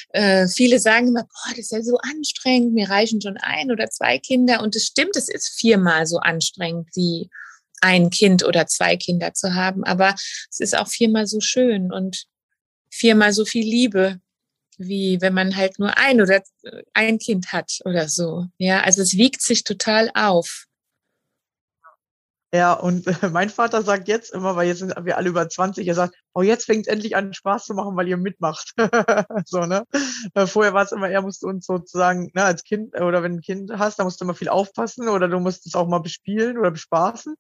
äh, viele sagen immer, boah, das ist ja so anstrengend, mir reichen schon ein oder zwei Kinder. Und es stimmt, es ist viermal so anstrengend wie ein Kind oder zwei Kinder zu haben. Aber es ist auch viermal so schön und viermal so viel Liebe, wie wenn man halt nur ein oder ein Kind hat oder so. Ja, also es wiegt sich total auf. Ja, und mein Vater sagt jetzt immer, weil jetzt sind wir alle über 20, er sagt, oh, jetzt fängt es endlich an Spaß zu machen, weil ihr mitmacht. so, ne? Äh, vorher war es immer, er musste uns sozusagen, ne, als Kind oder wenn du ein Kind hast, da musst du immer viel aufpassen oder du musst es auch mal bespielen oder bespaßen.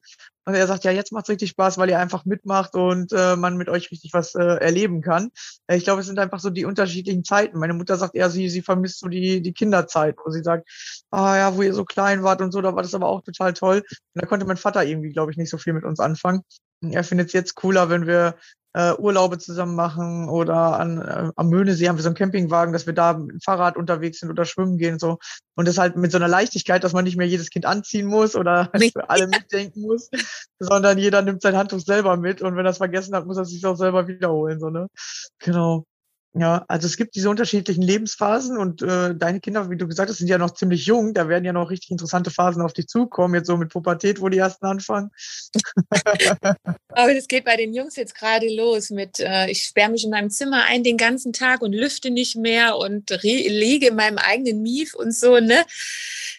Und er sagt, ja, jetzt macht es richtig Spaß, weil ihr einfach mitmacht und äh, man mit euch richtig was äh, erleben kann. Äh, ich glaube, es sind einfach so die unterschiedlichen Zeiten. Meine Mutter sagt eher, sie, sie vermisst so die, die Kinderzeit, wo sie sagt, ah ja, wo ihr so klein wart und so, da war das aber auch total toll. Und da konnte mein Vater irgendwie, glaube ich, nicht so viel mit uns anfangen. Er findet es jetzt cooler, wenn wir äh, Urlaube zusammen machen oder an, äh, am Möhnesee haben wir so einen Campingwagen, dass wir da mit dem Fahrrad unterwegs sind oder schwimmen gehen so. Und das halt mit so einer Leichtigkeit, dass man nicht mehr jedes Kind anziehen muss oder für alle mitdenken muss, sondern jeder nimmt sein Handtuch selber mit und wenn er es vergessen hat, muss er es sich auch selber wiederholen. So, ne? Genau. Ja, also es gibt diese unterschiedlichen Lebensphasen und äh, deine Kinder, wie du gesagt hast, sind ja noch ziemlich jung. Da werden ja noch richtig interessante Phasen auf dich zukommen, jetzt so mit Pubertät, wo die ersten anfangen. Aber das geht bei den Jungs jetzt gerade los mit, äh, ich sperre mich in meinem Zimmer ein den ganzen Tag und lüfte nicht mehr und liege in meinem eigenen Mief und so, ne?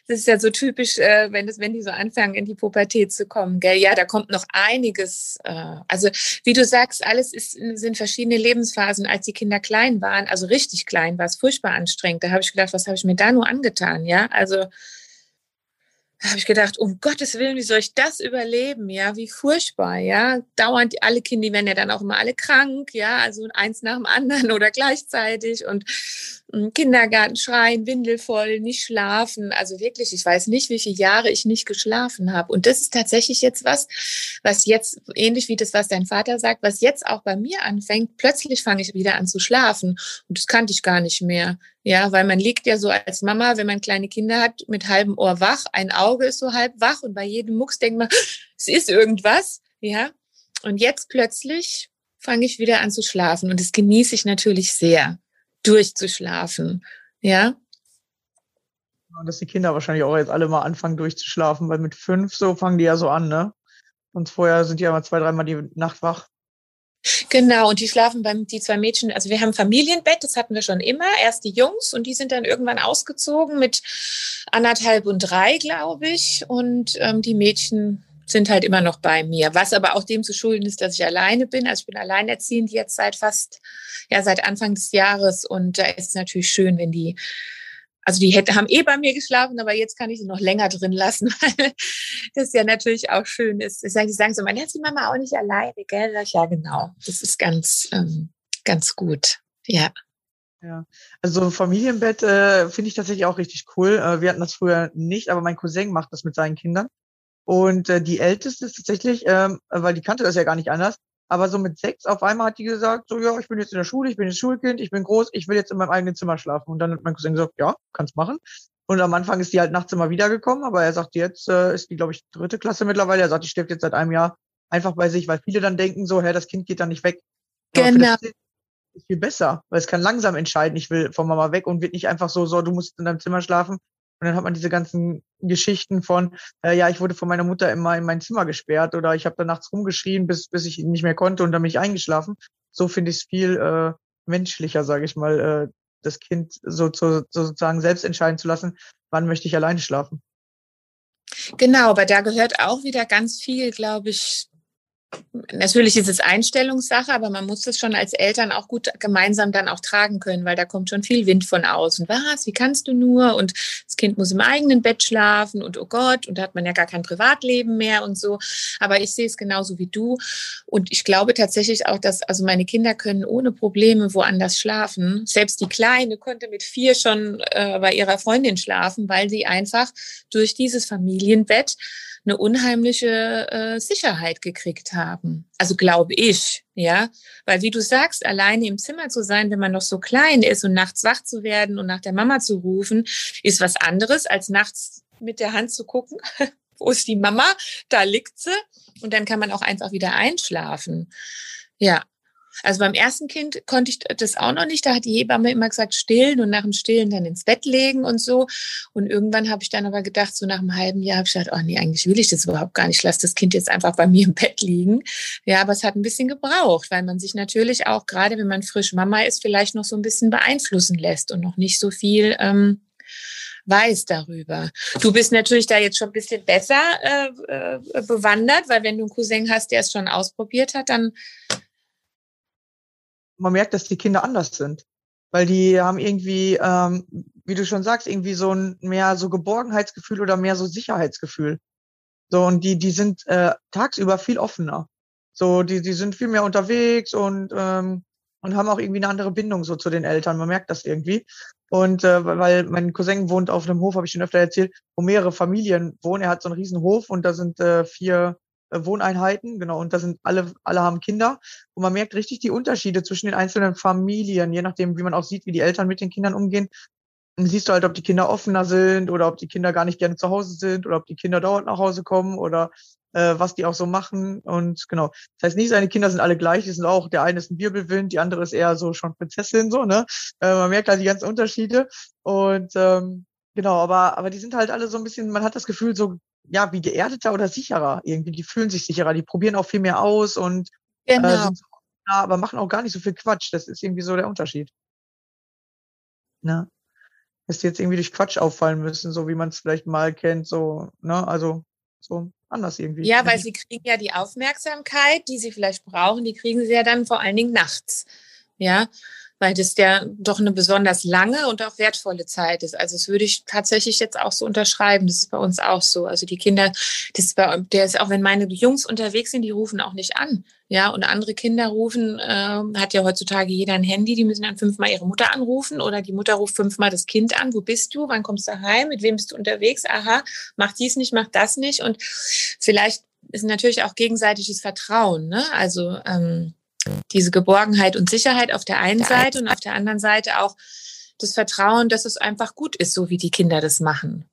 Das ist ja so typisch, äh, wenn, das, wenn die so anfangen, in die Pubertät zu kommen. Gell? Ja, da kommt noch einiges. Äh, also wie du sagst, alles ist, sind verschiedene Lebensphasen. Als die Kinder klein waren, also richtig klein, war es furchtbar anstrengend. Da habe ich gedacht, was habe ich mir da nur angetan? Ja, also habe ich gedacht, um Gottes Willen, wie soll ich das überleben? Ja, wie furchtbar, ja. Dauernd alle Kinder, die werden ja dann auch immer alle krank, ja, also eins nach dem anderen oder gleichzeitig und Kindergarten schreien, windelvoll, nicht schlafen. Also wirklich, ich weiß nicht, wie viele Jahre ich nicht geschlafen habe. Und das ist tatsächlich jetzt was, was jetzt, ähnlich wie das, was dein Vater sagt, was jetzt auch bei mir anfängt. Plötzlich fange ich wieder an zu schlafen. Und das kannte ich gar nicht mehr. Ja, weil man liegt ja so als Mama, wenn man kleine Kinder hat, mit halbem Ohr wach, ein Auge ist so halb wach und bei jedem Mucks denkt man, es ist irgendwas. Ja. Und jetzt plötzlich fange ich wieder an zu schlafen und das genieße ich natürlich sehr, durchzuschlafen. Ja. Und dass die Kinder wahrscheinlich auch jetzt alle mal anfangen durchzuschlafen, weil mit fünf so fangen die ja so an, ne? Und vorher sind die ja mal zwei, dreimal die Nacht wach. Genau, und die schlafen beim, die zwei Mädchen, also wir haben Familienbett, das hatten wir schon immer, erst die Jungs und die sind dann irgendwann ausgezogen mit anderthalb und drei, glaube ich. Und ähm, die Mädchen sind halt immer noch bei mir. Was aber auch dem zu schulden ist, dass ich alleine bin. Also ich bin alleinerziehend jetzt seit fast, ja, seit Anfang des Jahres. Und da ist es natürlich schön, wenn die also die hätte, haben eh bei mir geschlafen, aber jetzt kann ich sie noch länger drin lassen, weil das ja natürlich auch schön ist. Die sagen so, man hat die Mama auch nicht alleine, gell? Ja, genau. Das ist ganz, ähm, ganz gut. Ja. Ja, also Familienbett äh, finde ich tatsächlich auch richtig cool. Äh, wir hatten das früher nicht, aber mein Cousin macht das mit seinen Kindern. Und äh, die Älteste ist tatsächlich, ähm, weil die kannte das ja gar nicht anders, aber so mit sechs auf einmal hat die gesagt, so ja, ich bin jetzt in der Schule, ich bin jetzt Schulkind, ich bin groß, ich will jetzt in meinem eigenen Zimmer schlafen. Und dann hat mein Cousin gesagt, ja, kannst machen. Und am Anfang ist die halt nachts immer wiedergekommen, aber er sagt, jetzt äh, ist die, glaube ich, dritte Klasse mittlerweile. Er sagt, die stirbt jetzt seit einem Jahr einfach bei sich, weil viele dann denken so, hä, das Kind geht dann nicht weg. Genau. Ist viel besser, weil es kann langsam entscheiden, ich will von Mama weg und wird nicht einfach so, so, du musst in deinem Zimmer schlafen, und dann hat man diese ganzen Geschichten von, äh, ja, ich wurde von meiner Mutter immer in mein Zimmer gesperrt oder ich habe da nachts rumgeschrien, bis, bis ich nicht mehr konnte und dann bin ich eingeschlafen. So finde ich es viel äh, menschlicher, sage ich mal, äh, das Kind so, so, sozusagen selbst entscheiden zu lassen, wann möchte ich alleine schlafen. Genau, aber da gehört auch wieder ganz viel, glaube ich, Natürlich ist es Einstellungssache, aber man muss das schon als Eltern auch gut gemeinsam dann auch tragen können, weil da kommt schon viel Wind von außen. Was? Wie kannst du nur? Und das Kind muss im eigenen Bett schlafen und oh Gott, und da hat man ja gar kein Privatleben mehr und so. Aber ich sehe es genauso wie du. Und ich glaube tatsächlich auch, dass, also meine Kinder können ohne Probleme woanders schlafen. Selbst die Kleine konnte mit vier schon äh, bei ihrer Freundin schlafen, weil sie einfach durch dieses Familienbett eine unheimliche äh, Sicherheit gekriegt haben. Also glaube ich, ja, weil wie du sagst, alleine im Zimmer zu sein, wenn man noch so klein ist und nachts wach zu werden und nach der Mama zu rufen, ist was anderes als nachts mit der Hand zu gucken, wo ist die Mama? Da liegt sie. Und dann kann man auch einfach wieder einschlafen. Ja. Also beim ersten Kind konnte ich das auch noch nicht. Da hat die Hebamme immer gesagt, stillen und nach dem Stillen dann ins Bett legen und so. Und irgendwann habe ich dann aber gedacht, so nach einem halben Jahr habe ich gedacht, oh nee, eigentlich will ich das überhaupt gar nicht. Ich lasse das Kind jetzt einfach bei mir im Bett liegen. Ja, aber es hat ein bisschen gebraucht, weil man sich natürlich auch, gerade wenn man frisch Mama ist, vielleicht noch so ein bisschen beeinflussen lässt und noch nicht so viel ähm, weiß darüber. Du bist natürlich da jetzt schon ein bisschen besser äh, äh, bewandert, weil wenn du einen Cousin hast, der es schon ausprobiert hat, dann man merkt, dass die Kinder anders sind, weil die haben irgendwie, ähm, wie du schon sagst, irgendwie so ein mehr so Geborgenheitsgefühl oder mehr so Sicherheitsgefühl. So und die die sind äh, tagsüber viel offener. So die die sind viel mehr unterwegs und ähm, und haben auch irgendwie eine andere Bindung so zu den Eltern. Man merkt das irgendwie. Und äh, weil mein Cousin wohnt auf einem Hof, habe ich schon öfter erzählt, wo mehrere Familien wohnen. Er hat so einen riesen Hof und da sind äh, vier Wohneinheiten, genau, und da sind alle, alle haben Kinder. Und man merkt richtig die Unterschiede zwischen den einzelnen Familien, je nachdem, wie man auch sieht, wie die Eltern mit den Kindern umgehen. Dann siehst du halt, ob die Kinder offener sind oder ob die Kinder gar nicht gerne zu Hause sind oder ob die Kinder dauernd nach Hause kommen oder äh, was die auch so machen. Und genau. Das heißt nicht, seine Kinder sind alle gleich, die sind auch, der eine ist ein Wirbelwind, die andere ist eher so schon Prinzessin, so, ne? Äh, man merkt halt die ganzen Unterschiede. Und ähm, genau, aber, aber die sind halt alle so ein bisschen, man hat das Gefühl, so, ja, wie geerdeter oder sicherer irgendwie. Die fühlen sich sicherer, die probieren auch viel mehr aus und äh, genau. äh, sind so, ja, aber machen auch gar nicht so viel Quatsch. Das ist irgendwie so der Unterschied. Ne? Dass die jetzt irgendwie durch Quatsch auffallen müssen, so wie man es vielleicht mal kennt, so, ne, also so anders irgendwie. Ja, weil sie kriegen ja die Aufmerksamkeit, die sie vielleicht brauchen, die kriegen sie ja dann vor allen Dingen nachts. Ja, weil das ja doch eine besonders lange und auch wertvolle Zeit ist. Also das würde ich tatsächlich jetzt auch so unterschreiben. Das ist bei uns auch so. Also die Kinder, das ist bei, der ist auch, wenn meine Jungs unterwegs sind, die rufen auch nicht an. Ja, und andere Kinder rufen, äh, hat ja heutzutage jeder ein Handy, die müssen dann fünfmal ihre Mutter anrufen oder die Mutter ruft fünfmal das Kind an. Wo bist du? Wann kommst du heim? Mit wem bist du unterwegs? Aha, mach dies nicht, mach das nicht. Und vielleicht ist natürlich auch gegenseitiges Vertrauen. Ne? Also ähm, diese Geborgenheit und Sicherheit auf der einen Seite und auf der anderen Seite auch das Vertrauen, dass es einfach gut ist, so wie die Kinder das machen.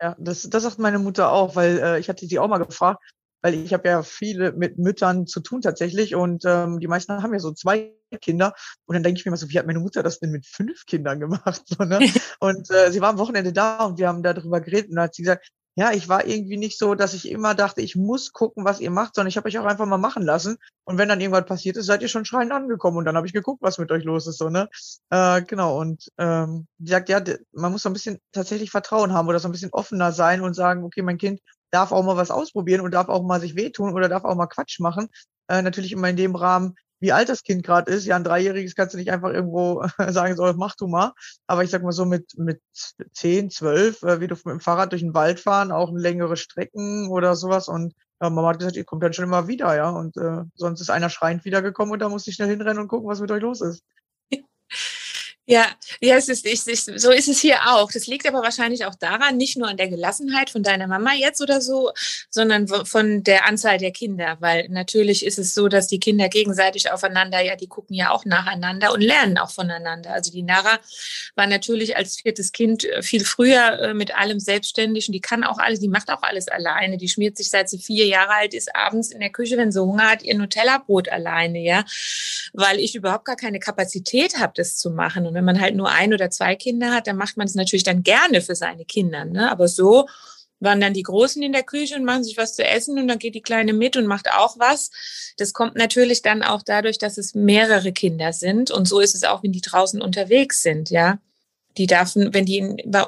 Ja, das, das sagt meine Mutter auch, weil äh, ich hatte sie auch mal gefragt, weil ich habe ja viele mit Müttern zu tun tatsächlich und ähm, die meisten haben ja so zwei Kinder und dann denke ich mir mal so, wie hat meine Mutter das denn mit fünf Kindern gemacht? So, ne? und äh, sie war am Wochenende da und wir haben darüber geredet und dann hat sie gesagt, ja, ich war irgendwie nicht so, dass ich immer dachte, ich muss gucken, was ihr macht, sondern ich habe euch auch einfach mal machen lassen. Und wenn dann irgendwas passiert ist, seid ihr schon schreiend angekommen. Und dann habe ich geguckt, was mit euch los ist, so, ne? Äh, genau. Und ähm, die sagt, ja, man muss so ein bisschen tatsächlich Vertrauen haben oder so ein bisschen offener sein und sagen, okay, mein Kind darf auch mal was ausprobieren und darf auch mal sich wehtun oder darf auch mal Quatsch machen. Äh, natürlich immer in dem Rahmen, wie alt das Kind gerade ist. Ja, ein Dreijähriges kannst du nicht einfach irgendwo sagen, so, mach du mal. Aber ich sag mal so mit, mit zehn, zwölf, äh, wie du mit dem Fahrrad durch den Wald fahren, auch längere Strecken oder sowas. Und ja, Mama hat gesagt, ihr kommt dann schon immer wieder, ja. Und äh, sonst ist einer schreiend wiedergekommen und da muss ich schnell hinrennen und gucken, was mit euch los ist. Ja, ja, es ist, ich, ich, so ist es hier auch. Das liegt aber wahrscheinlich auch daran, nicht nur an der Gelassenheit von deiner Mama jetzt oder so, sondern von der Anzahl der Kinder. Weil natürlich ist es so, dass die Kinder gegenseitig aufeinander, ja, die gucken ja auch nacheinander und lernen auch voneinander. Also die Nara war natürlich als viertes Kind äh, viel früher äh, mit allem selbstständig und die kann auch alles, die macht auch alles alleine. Die schmiert sich seit sie vier Jahre alt ist abends in der Küche, wenn sie Hunger hat, ihr Nutella-Brot alleine, ja, weil ich überhaupt gar keine Kapazität habe, das zu machen. Und wenn man halt nur ein oder zwei Kinder hat, dann macht man es natürlich dann gerne für seine Kinder. Ne? Aber so waren dann die Großen in der Küche und machen sich was zu essen und dann geht die Kleine mit und macht auch was. Das kommt natürlich dann auch dadurch, dass es mehrere Kinder sind. Und so ist es auch, wenn die draußen unterwegs sind, ja. Die dürfen, wenn die,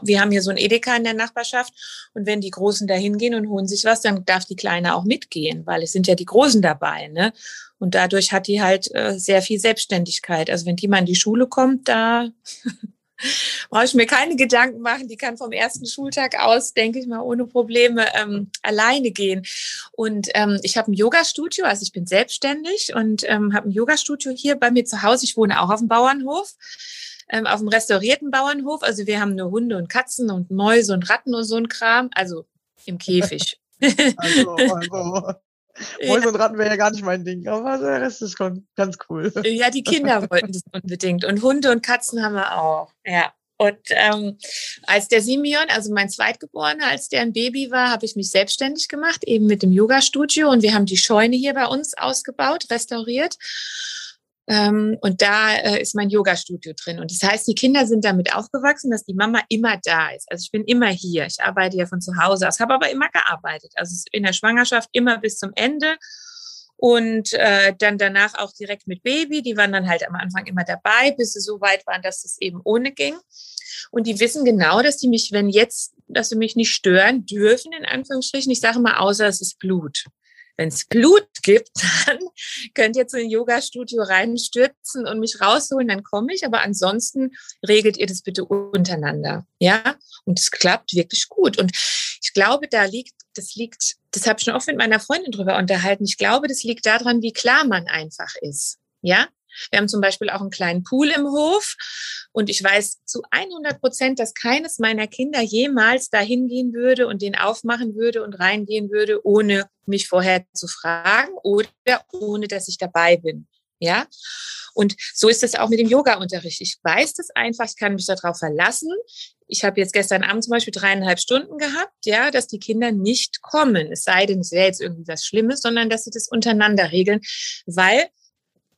wir haben hier so ein Edeka in der Nachbarschaft und wenn die Großen da hingehen und holen sich was, dann darf die Kleine auch mitgehen, weil es sind ja die Großen dabei, ne? Und dadurch hat die halt äh, sehr viel Selbstständigkeit. Also wenn die mal in die Schule kommt, da brauche ich mir keine Gedanken machen. Die kann vom ersten Schultag aus, denke ich mal, ohne Probleme ähm, alleine gehen. Und ähm, ich habe ein Yoga-Studio, also ich bin selbstständig und ähm, habe ein Yoga-Studio hier bei mir zu Hause. Ich wohne auch auf dem Bauernhof ähm, auf dem restaurierten Bauernhof. Also wir haben nur Hunde und Katzen und Mäuse und Ratten und so ein Kram. Also im Käfig. Also, also. Mäuse ja. und Ratten wäre ja gar nicht mein Ding, aber der Rest ist ganz cool. Ja, die Kinder wollten das unbedingt. Und Hunde und Katzen haben wir auch. Ja. Und ähm, als der Simeon, also mein Zweitgeborener, als der ein Baby war, habe ich mich selbstständig gemacht, eben mit dem Yoga-Studio. Und wir haben die Scheune hier bei uns ausgebaut, restauriert. Ähm, und da äh, ist mein Yoga-Studio drin. Und das heißt, die Kinder sind damit aufgewachsen, dass die Mama immer da ist. Also ich bin immer hier. Ich arbeite ja von zu Hause aus, habe aber immer gearbeitet. Also in der Schwangerschaft immer bis zum Ende. Und äh, dann danach auch direkt mit Baby. Die waren dann halt am Anfang immer dabei, bis sie so weit waren, dass es eben ohne ging. Und die wissen genau, dass die mich, wenn jetzt, dass sie mich nicht stören dürfen, in Anführungsstrichen. Ich sage mal, außer es ist Blut. Wenn es Blut gibt, dann könnt ihr zu ein Yoga-Studio reinstürzen und mich rausholen, dann komme ich. Aber ansonsten regelt ihr das bitte untereinander. Ja, und es klappt wirklich gut. Und ich glaube, da liegt, das liegt, das habe ich schon oft mit meiner Freundin drüber unterhalten. Ich glaube, das liegt daran, wie klar man einfach ist. Ja, wir haben zum Beispiel auch einen kleinen Pool im Hof und ich weiß zu 100 Prozent, dass keines meiner Kinder jemals dahin gehen würde und den aufmachen würde und reingehen würde, ohne mich vorher zu fragen oder ohne, dass ich dabei bin. Ja, und so ist es auch mit dem Yoga-Unterricht. Ich weiß das einfach, ich kann mich darauf verlassen. Ich habe jetzt gestern Abend zum Beispiel dreieinhalb Stunden gehabt, ja, dass die Kinder nicht kommen. Es sei denn, es wäre jetzt irgendwie was Schlimmes, sondern dass sie das untereinander regeln, weil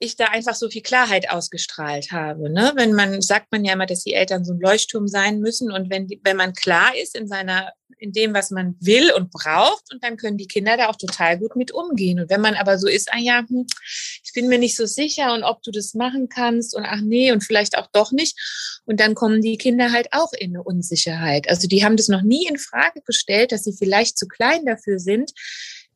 ich da einfach so viel Klarheit ausgestrahlt habe. Ne? Wenn man sagt man ja immer, dass die Eltern so ein Leuchtturm sein müssen und wenn die, wenn man klar ist in seiner in dem, was man will und braucht und dann können die Kinder da auch total gut mit umgehen. Und wenn man aber so ist, ah ja, hm, ich bin mir nicht so sicher und ob du das machen kannst und ach nee und vielleicht auch doch nicht und dann kommen die Kinder halt auch in eine Unsicherheit. Also die haben das noch nie in Frage gestellt, dass sie vielleicht zu klein dafür sind,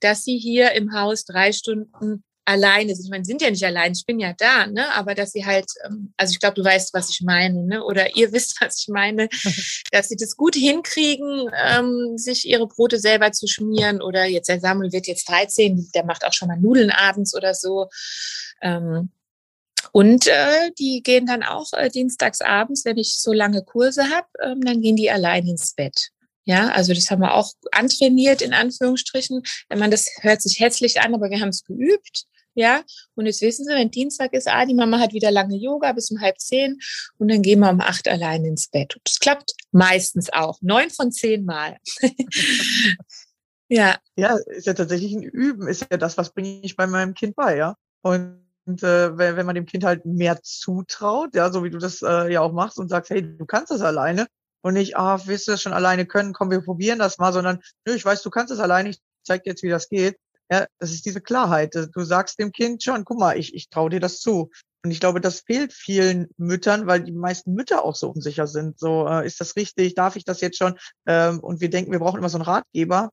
dass sie hier im Haus drei Stunden alleine sind. Ich meine, sind ja nicht allein, ich bin ja da, ne? aber dass sie halt, ähm, also ich glaube, du weißt, was ich meine, ne? oder ihr wisst, was ich meine, dass sie das gut hinkriegen, ähm, sich ihre Brote selber zu schmieren oder jetzt der Samuel wird jetzt 13, der macht auch schon mal Nudeln abends oder so. Ähm, und äh, die gehen dann auch äh, dienstags abends, wenn ich so lange Kurse habe, ähm, dann gehen die allein ins Bett. Ja, also das haben wir auch antrainiert in Anführungsstrichen. Wenn man das hört sich hässlich an, aber wir haben es geübt. Ja, und jetzt wissen Sie, wenn Dienstag ist, ah, die Mama hat wieder lange Yoga bis um halb zehn und dann gehen wir um acht allein ins Bett. Und das klappt meistens auch. Neun von zehn Mal. ja. Ja, ist ja tatsächlich ein Üben, ist ja das, was bringe ich bei meinem Kind bei, ja. Und und äh, wenn, wenn man dem Kind halt mehr zutraut, ja, so wie du das äh, ja auch machst und sagst, hey, du kannst das alleine und nicht, ah, wirst du das schon alleine können, komm, wir probieren das mal, sondern, nö, ich weiß, du kannst das alleine, ich zeig dir jetzt, wie das geht, ja, das ist diese Klarheit. Du sagst dem Kind schon, guck mal, ich, ich traue dir das zu. Und ich glaube, das fehlt vielen Müttern, weil die meisten Mütter auch so unsicher sind. So, äh, ist das richtig? Darf ich das jetzt schon? Ähm, und wir denken, wir brauchen immer so einen Ratgeber.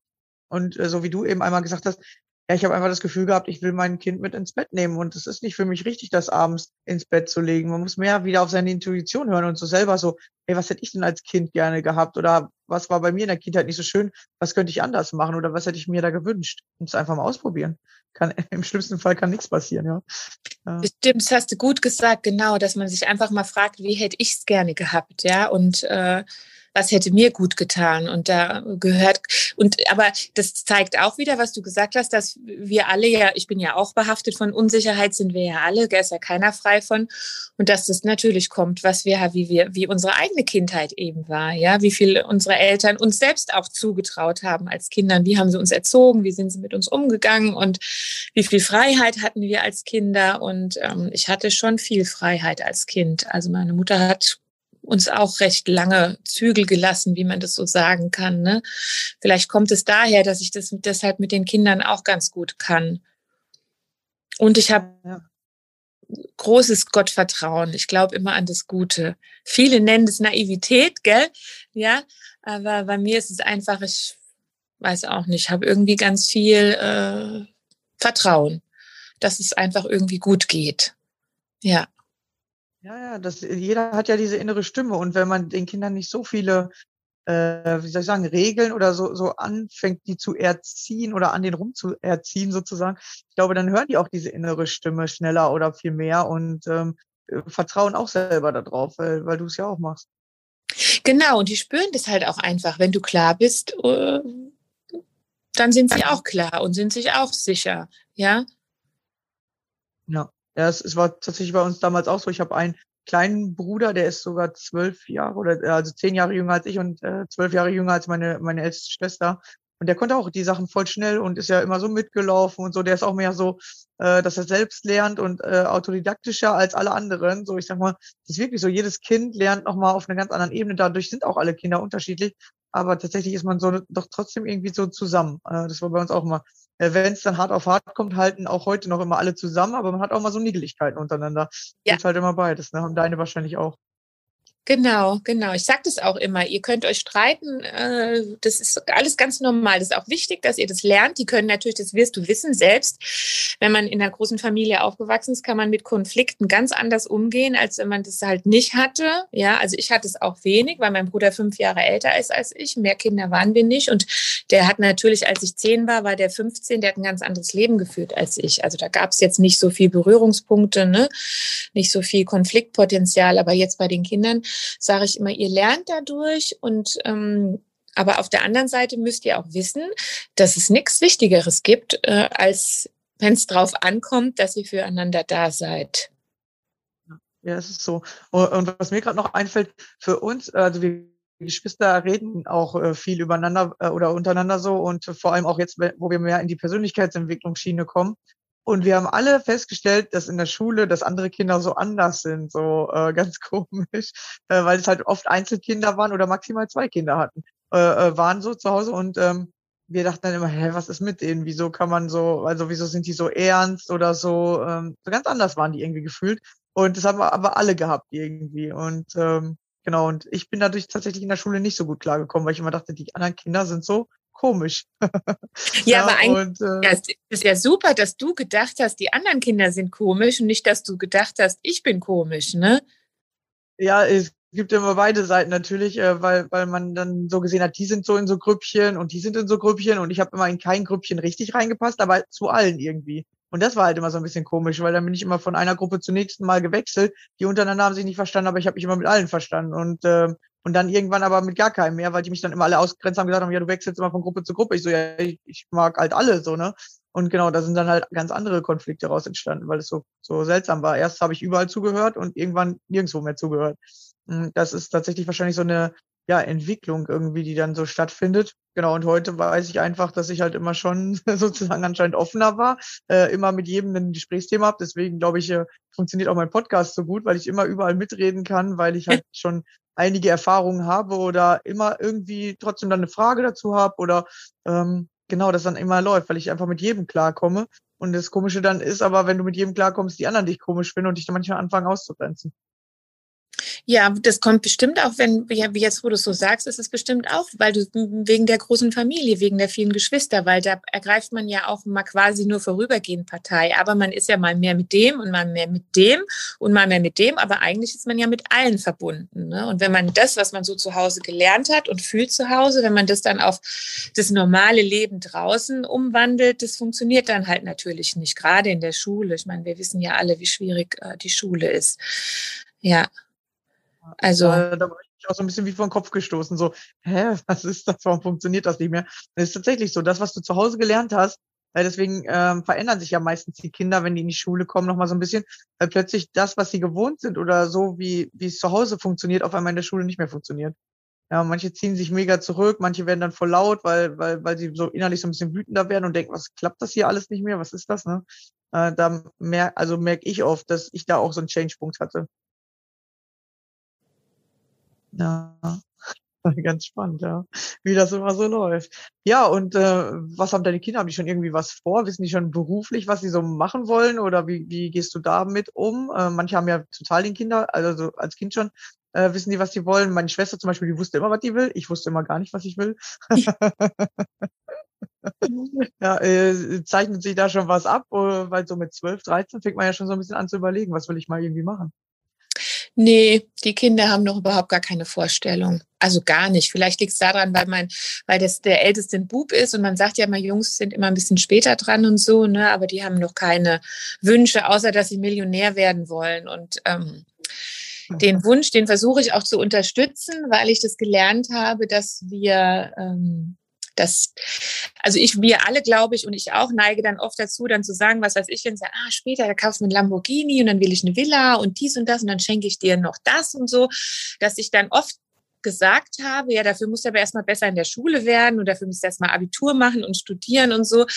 Und äh, so wie du eben einmal gesagt hast, ja, ich habe einfach das Gefühl gehabt, ich will mein Kind mit ins Bett nehmen und es ist nicht für mich richtig, das abends ins Bett zu legen. Man muss mehr wieder auf seine Intuition hören und so selber so, hey, was hätte ich denn als Kind gerne gehabt oder was war bei mir in der Kindheit nicht so schön, was könnte ich anders machen oder was hätte ich mir da gewünscht? Und es einfach mal ausprobieren. Kann, Im schlimmsten Fall kann nichts passieren, ja. ja. Stimmt, das hast du gut gesagt, genau, dass man sich einfach mal fragt, wie hätte ich es gerne gehabt, ja, und äh, was hätte mir gut getan. Und da gehört, und aber das zeigt auch wieder, was du gesagt hast, dass wir alle ja, ich bin ja auch behaftet von Unsicherheit, sind wir ja alle, da ist ja keiner frei von. Und dass das natürlich kommt, was wir, wie wir, wie unsere eigene Kindheit eben war, ja, wie viel unsere Eltern uns selbst auch zugetraut haben als Kindern. Wie haben sie uns erzogen? Wie sind sie mit uns umgegangen? Und wie viel Freiheit hatten wir als Kinder? Und ähm, ich hatte schon viel Freiheit als Kind. Also meine Mutter hat uns auch recht lange Zügel gelassen, wie man das so sagen kann. Ne? Vielleicht kommt es daher, dass ich das deshalb mit den Kindern auch ganz gut kann. Und ich habe ja. großes Gottvertrauen. Ich glaube immer an das Gute. Viele nennen das Naivität, gell? Ja, aber bei mir ist es einfach, ich weiß auch nicht, habe irgendwie ganz viel äh, Vertrauen, dass es einfach irgendwie gut geht. Ja. Ja, ja, das, jeder hat ja diese innere Stimme und wenn man den Kindern nicht so viele, äh, wie soll ich sagen, Regeln oder so, so anfängt, die zu erziehen oder an den rum zu erziehen sozusagen, ich glaube, dann hören die auch diese innere Stimme schneller oder viel mehr und ähm, äh, vertrauen auch selber darauf, weil, weil du es ja auch machst. Genau, und die spüren das halt auch einfach, wenn du klar bist, äh, dann sind sie auch klar und sind sich auch sicher, ja. Ja, ja es, es war tatsächlich bei uns damals auch so. Ich habe einen kleinen Bruder, der ist sogar zwölf Jahre oder also zehn Jahre jünger als ich und äh, zwölf Jahre jünger als meine, meine älteste Schwester. Und der konnte auch die Sachen voll schnell und ist ja immer so mitgelaufen und so. Der ist auch mehr so, äh, dass er selbst lernt und äh, autodidaktischer als alle anderen. So, ich sag mal, das ist wirklich so, jedes Kind lernt nochmal auf einer ganz anderen Ebene. Dadurch sind auch alle Kinder unterschiedlich. Aber tatsächlich ist man so doch trotzdem irgendwie so zusammen. Äh, das war bei uns auch immer. Äh, Wenn es dann hart auf hart kommt, halten auch heute noch immer alle zusammen, aber man hat auch mal so Niegeligkeiten untereinander. Ja. Geht halt immer beides, ne? Und deine wahrscheinlich auch. Genau, genau. Ich sage das auch immer. Ihr könnt euch streiten. Äh, das ist alles ganz normal. Das ist auch wichtig, dass ihr das lernt. Die können natürlich, das wirst du wissen, selbst wenn man in einer großen Familie aufgewachsen ist, kann man mit Konflikten ganz anders umgehen, als wenn man das halt nicht hatte. Ja, also ich hatte es auch wenig, weil mein Bruder fünf Jahre älter ist als ich. Mehr Kinder waren wir nicht. Und der hat natürlich, als ich zehn war, war der 15, der hat ein ganz anderes Leben geführt als ich. Also da gab es jetzt nicht so viel Berührungspunkte, ne? nicht so viel Konfliktpotenzial. Aber jetzt bei den Kindern sage ich immer, ihr lernt dadurch und ähm, aber auf der anderen Seite müsst ihr auch wissen, dass es nichts Wichtigeres gibt, äh, als wenn es drauf ankommt, dass ihr füreinander da seid. Ja, es ist so. Und was mir gerade noch einfällt, für uns, also wir Geschwister reden auch äh, viel übereinander äh, oder untereinander so und vor allem auch jetzt, wo wir mehr in die Persönlichkeitsentwicklungsschiene kommen, und wir haben alle festgestellt, dass in der Schule, dass andere Kinder so anders sind, so äh, ganz komisch, äh, weil es halt oft Einzelkinder waren oder maximal zwei Kinder hatten, äh, äh, waren so zu Hause und ähm, wir dachten dann immer, hä, was ist mit denen? Wieso kann man so, also wieso sind die so ernst oder so? Ähm, so ganz anders waren die irgendwie gefühlt. Und das haben wir aber alle gehabt irgendwie. Und ähm, genau, und ich bin dadurch tatsächlich in der Schule nicht so gut klargekommen, weil ich immer dachte, die anderen Kinder sind so komisch. Ja, aber eigentlich und, äh, ja, es ist ja super, dass du gedacht hast, die anderen Kinder sind komisch und nicht, dass du gedacht hast, ich bin komisch, ne? Ja, es gibt immer beide Seiten natürlich, äh, weil, weil man dann so gesehen hat, die sind so in so Grüppchen und die sind in so Grüppchen und ich habe immer in kein Grüppchen richtig reingepasst, aber zu allen irgendwie. Und das war halt immer so ein bisschen komisch, weil dann bin ich immer von einer Gruppe zur nächsten Mal gewechselt. Die untereinander haben sich nicht verstanden, aber ich habe mich immer mit allen verstanden. Und äh, und dann irgendwann aber mit gar keinem mehr, weil die mich dann immer alle ausgegrenzt haben, gesagt haben, ja, du wechselst immer von Gruppe zu Gruppe. Ich so, ja, ich, ich mag halt alle so, ne? Und genau, da sind dann halt ganz andere Konflikte raus entstanden, weil es so, so seltsam war. Erst habe ich überall zugehört und irgendwann nirgendwo mehr zugehört. Hm, das ist tatsächlich wahrscheinlich so eine ja, Entwicklung irgendwie, die dann so stattfindet. Genau, und heute weiß ich einfach, dass ich halt immer schon sozusagen anscheinend offener war, äh, immer mit jedem ein Gesprächsthema habe. Deswegen glaube ich, äh, funktioniert auch mein Podcast so gut, weil ich immer überall mitreden kann, weil ich halt schon einige Erfahrungen habe oder immer irgendwie trotzdem dann eine Frage dazu habe oder ähm, genau, das dann immer läuft, weil ich einfach mit jedem klarkomme. Und das Komische dann ist aber, wenn du mit jedem klarkommst, die anderen dich komisch finden und dich dann manchmal anfangen auszugrenzen. Ja, das kommt bestimmt auch, wenn, wie jetzt, wo du es so sagst, ist es bestimmt auch, weil du wegen der großen Familie, wegen der vielen Geschwister, weil da ergreift man ja auch mal quasi nur vorübergehend Partei. Aber man ist ja mal mehr mit dem und mal mehr mit dem und mal mehr mit dem, aber eigentlich ist man ja mit allen verbunden. Ne? Und wenn man das, was man so zu Hause gelernt hat und fühlt zu Hause, wenn man das dann auf das normale Leben draußen umwandelt, das funktioniert dann halt natürlich nicht, gerade in der Schule. Ich meine, wir wissen ja alle, wie schwierig äh, die Schule ist. Ja. Also. Äh, da war ich auch so ein bisschen wie vor den Kopf gestoßen. So, hä, was ist das? Warum funktioniert das nicht mehr? es ist tatsächlich so, das, was du zu Hause gelernt hast, weil deswegen ähm, verändern sich ja meistens die Kinder, wenn die in die Schule kommen, nochmal so ein bisschen, weil plötzlich das, was sie gewohnt sind oder so, wie, wie es zu Hause funktioniert, auf einmal in der Schule nicht mehr funktioniert. Ja, manche ziehen sich mega zurück, manche werden dann voll laut, weil, weil, weil sie so innerlich so ein bisschen wütender werden und denken, was klappt das hier alles nicht mehr? Was ist das, ne? Äh, da merk, also merke ich oft, dass ich da auch so einen Change-Punkt hatte. Ja, ganz spannend, ja. Wie das immer so läuft. Ja, und äh, was haben deine Kinder? Haben die schon irgendwie was vor? Wissen die schon beruflich, was sie so machen wollen? Oder wie, wie gehst du damit um? Äh, manche haben ja total den Kinder, also so als Kind schon, äh, wissen die, was sie wollen. Meine Schwester zum Beispiel, die wusste immer, was die will. Ich wusste immer gar nicht, was ich will. ja, äh, zeichnet sich da schon was ab, äh, weil so mit 12, 13 fängt man ja schon so ein bisschen an zu überlegen, was will ich mal irgendwie machen. Nee, die Kinder haben noch überhaupt gar keine Vorstellung. Also gar nicht. Vielleicht liegt es daran, weil mein, weil das der älteste ein Bub ist und man sagt ja immer, Jungs sind immer ein bisschen später dran und so, ne? Aber die haben noch keine Wünsche, außer dass sie Millionär werden wollen. Und ähm, den Wunsch, den versuche ich auch zu unterstützen, weil ich das gelernt habe, dass wir ähm, das, also ich, wir alle, glaube ich, und ich auch, neige dann oft dazu, dann zu sagen, was weiß ich, und sagen, ah, später, da kaufst du ein Lamborghini und dann will ich eine Villa und dies und das und dann schenke ich dir noch das und so, dass ich dann oft gesagt habe, ja, dafür musst du aber erstmal besser in der Schule werden und dafür musst du erstmal Abitur machen und studieren und so.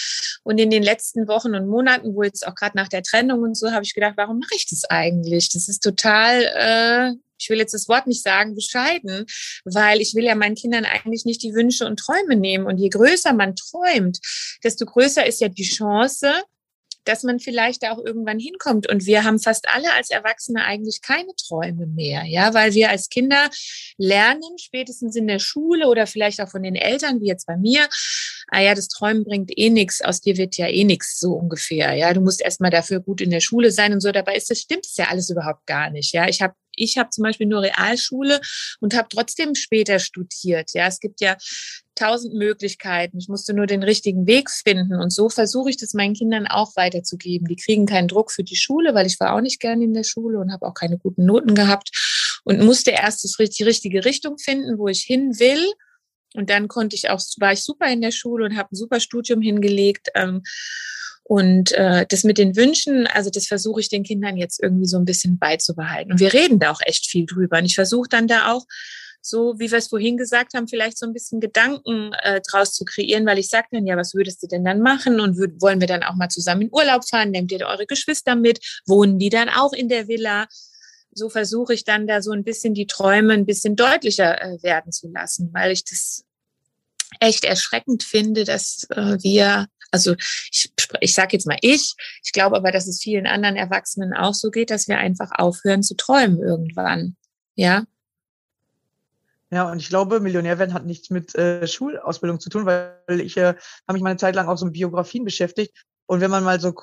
Und in den letzten Wochen und Monaten, wo jetzt auch gerade nach der Trennung und so, habe ich gedacht, warum mache ich das eigentlich? Das ist total, äh, ich will jetzt das Wort nicht sagen, bescheiden, weil ich will ja meinen Kindern eigentlich nicht die Wünsche und Träume nehmen. Und je größer man träumt, desto größer ist ja die Chance, dass man vielleicht auch irgendwann hinkommt. Und wir haben fast alle als Erwachsene eigentlich keine Träume mehr, ja, weil wir als Kinder lernen, spätestens in der Schule oder vielleicht auch von den Eltern, wie jetzt bei mir, ah ja, das Träumen bringt eh nichts, aus dir wird ja eh nichts, so ungefähr, ja. Du musst erstmal dafür gut in der Schule sein und so. Dabei ist das stimmt es ja alles überhaupt gar nicht, ja. Ich habe ich habe zum Beispiel nur Realschule und habe trotzdem später studiert. Ja, es gibt ja tausend Möglichkeiten. Ich musste nur den richtigen Weg finden. Und so versuche ich das meinen Kindern auch weiterzugeben. Die kriegen keinen Druck für die Schule, weil ich war auch nicht gerne in der Schule und habe auch keine guten Noten gehabt und musste erst das, die richtige Richtung finden, wo ich hin will. Und dann konnte ich auch, war ich super in der Schule und habe ein super Studium hingelegt. Ähm, und äh, das mit den Wünschen, also das versuche ich den Kindern jetzt irgendwie so ein bisschen beizubehalten. Und wir reden da auch echt viel drüber. Und ich versuche dann da auch so, wie wir es vorhin gesagt haben, vielleicht so ein bisschen Gedanken äh, draus zu kreieren, weil ich sage dann, ja, was würdest du denn dann machen? Und würd, wollen wir dann auch mal zusammen in Urlaub fahren? Nehmt ihr eure Geschwister mit? Wohnen die dann auch in der Villa? So versuche ich dann da so ein bisschen die Träume ein bisschen deutlicher äh, werden zu lassen, weil ich das echt erschreckend finde, dass äh, wir also ich, ich sage jetzt mal ich, ich glaube aber, dass es vielen anderen Erwachsenen auch so geht, dass wir einfach aufhören zu träumen irgendwann. Ja. Ja, und ich glaube, Millionär werden hat nichts mit äh, Schulausbildung zu tun, weil ich äh, habe mich mal eine Zeit lang auch so mit Biografien beschäftigt. Und wenn man mal so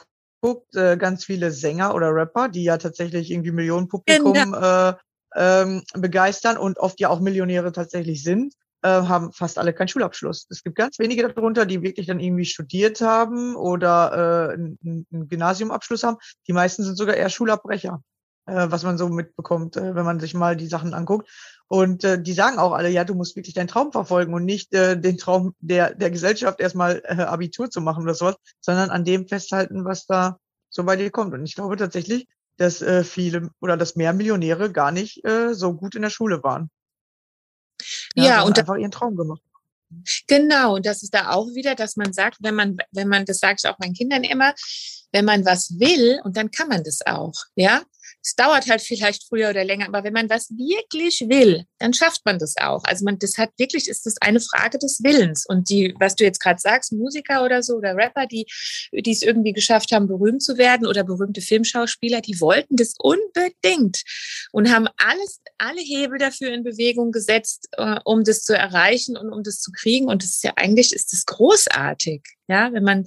guckt, äh, ganz viele Sänger oder Rapper, die ja tatsächlich irgendwie Millionenpublikum genau. äh, ähm, begeistern und oft ja auch Millionäre tatsächlich sind, äh, haben fast alle keinen Schulabschluss. Es gibt ganz wenige darunter, die wirklich dann irgendwie studiert haben oder äh, einen, einen Gymnasiumabschluss haben. Die meisten sind sogar eher Schulabbrecher, äh, was man so mitbekommt, äh, wenn man sich mal die Sachen anguckt. Und äh, die sagen auch alle, ja, du musst wirklich deinen Traum verfolgen und nicht äh, den Traum der, der Gesellschaft erstmal äh, Abitur zu machen oder sowas, sondern an dem festhalten, was da so bei dir kommt. Und ich glaube tatsächlich, dass äh, viele oder dass mehr Millionäre gar nicht äh, so gut in der Schule waren. Ja, ja und einfach ihren Traum gemacht. Genau, und das ist da auch wieder, dass man sagt, wenn man, wenn man, das sage ich auch meinen Kindern immer, wenn man was will, und dann kann man das auch, ja. Es dauert halt vielleicht früher oder länger, aber wenn man was wirklich will, dann schafft man das auch. Also man, das hat wirklich, ist das eine Frage des Willens. Und die, was du jetzt gerade sagst, Musiker oder so oder Rapper, die, die es irgendwie geschafft haben, berühmt zu werden oder berühmte Filmschauspieler, die wollten das unbedingt und haben alles, alle Hebel dafür in Bewegung gesetzt, äh, um das zu erreichen und um das zu kriegen. Und das ist ja eigentlich, ist das großartig. Ja, wenn man,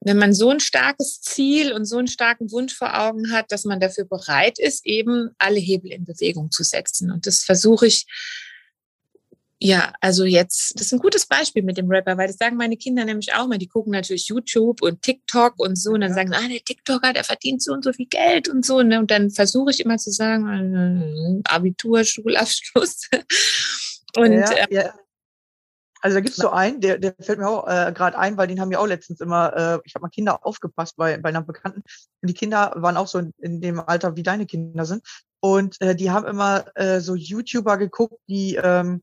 wenn man so ein starkes Ziel und so einen starken Wunsch vor Augen hat, dass man dafür bereit ist, eben alle Hebel in Bewegung zu setzen. Und das versuche ich, ja, also jetzt, das ist ein gutes Beispiel mit dem Rapper, weil das sagen meine Kinder nämlich auch mal, die gucken natürlich YouTube und TikTok und so und dann ja. sagen, ah, der TikToker, der verdient so und so viel Geld und so. Ne? Und dann versuche ich immer zu sagen, äh, Abitur, Schulabschluss. und ja, ähm, ja. Also da gibt's so einen, der, der fällt mir auch äh, gerade ein, weil den haben wir auch letztens immer, äh, ich habe mal Kinder aufgepasst bei, bei einer Bekannten. Und die Kinder waren auch so in, in dem Alter, wie deine Kinder sind. Und äh, die haben immer äh, so YouTuber geguckt, die, ähm,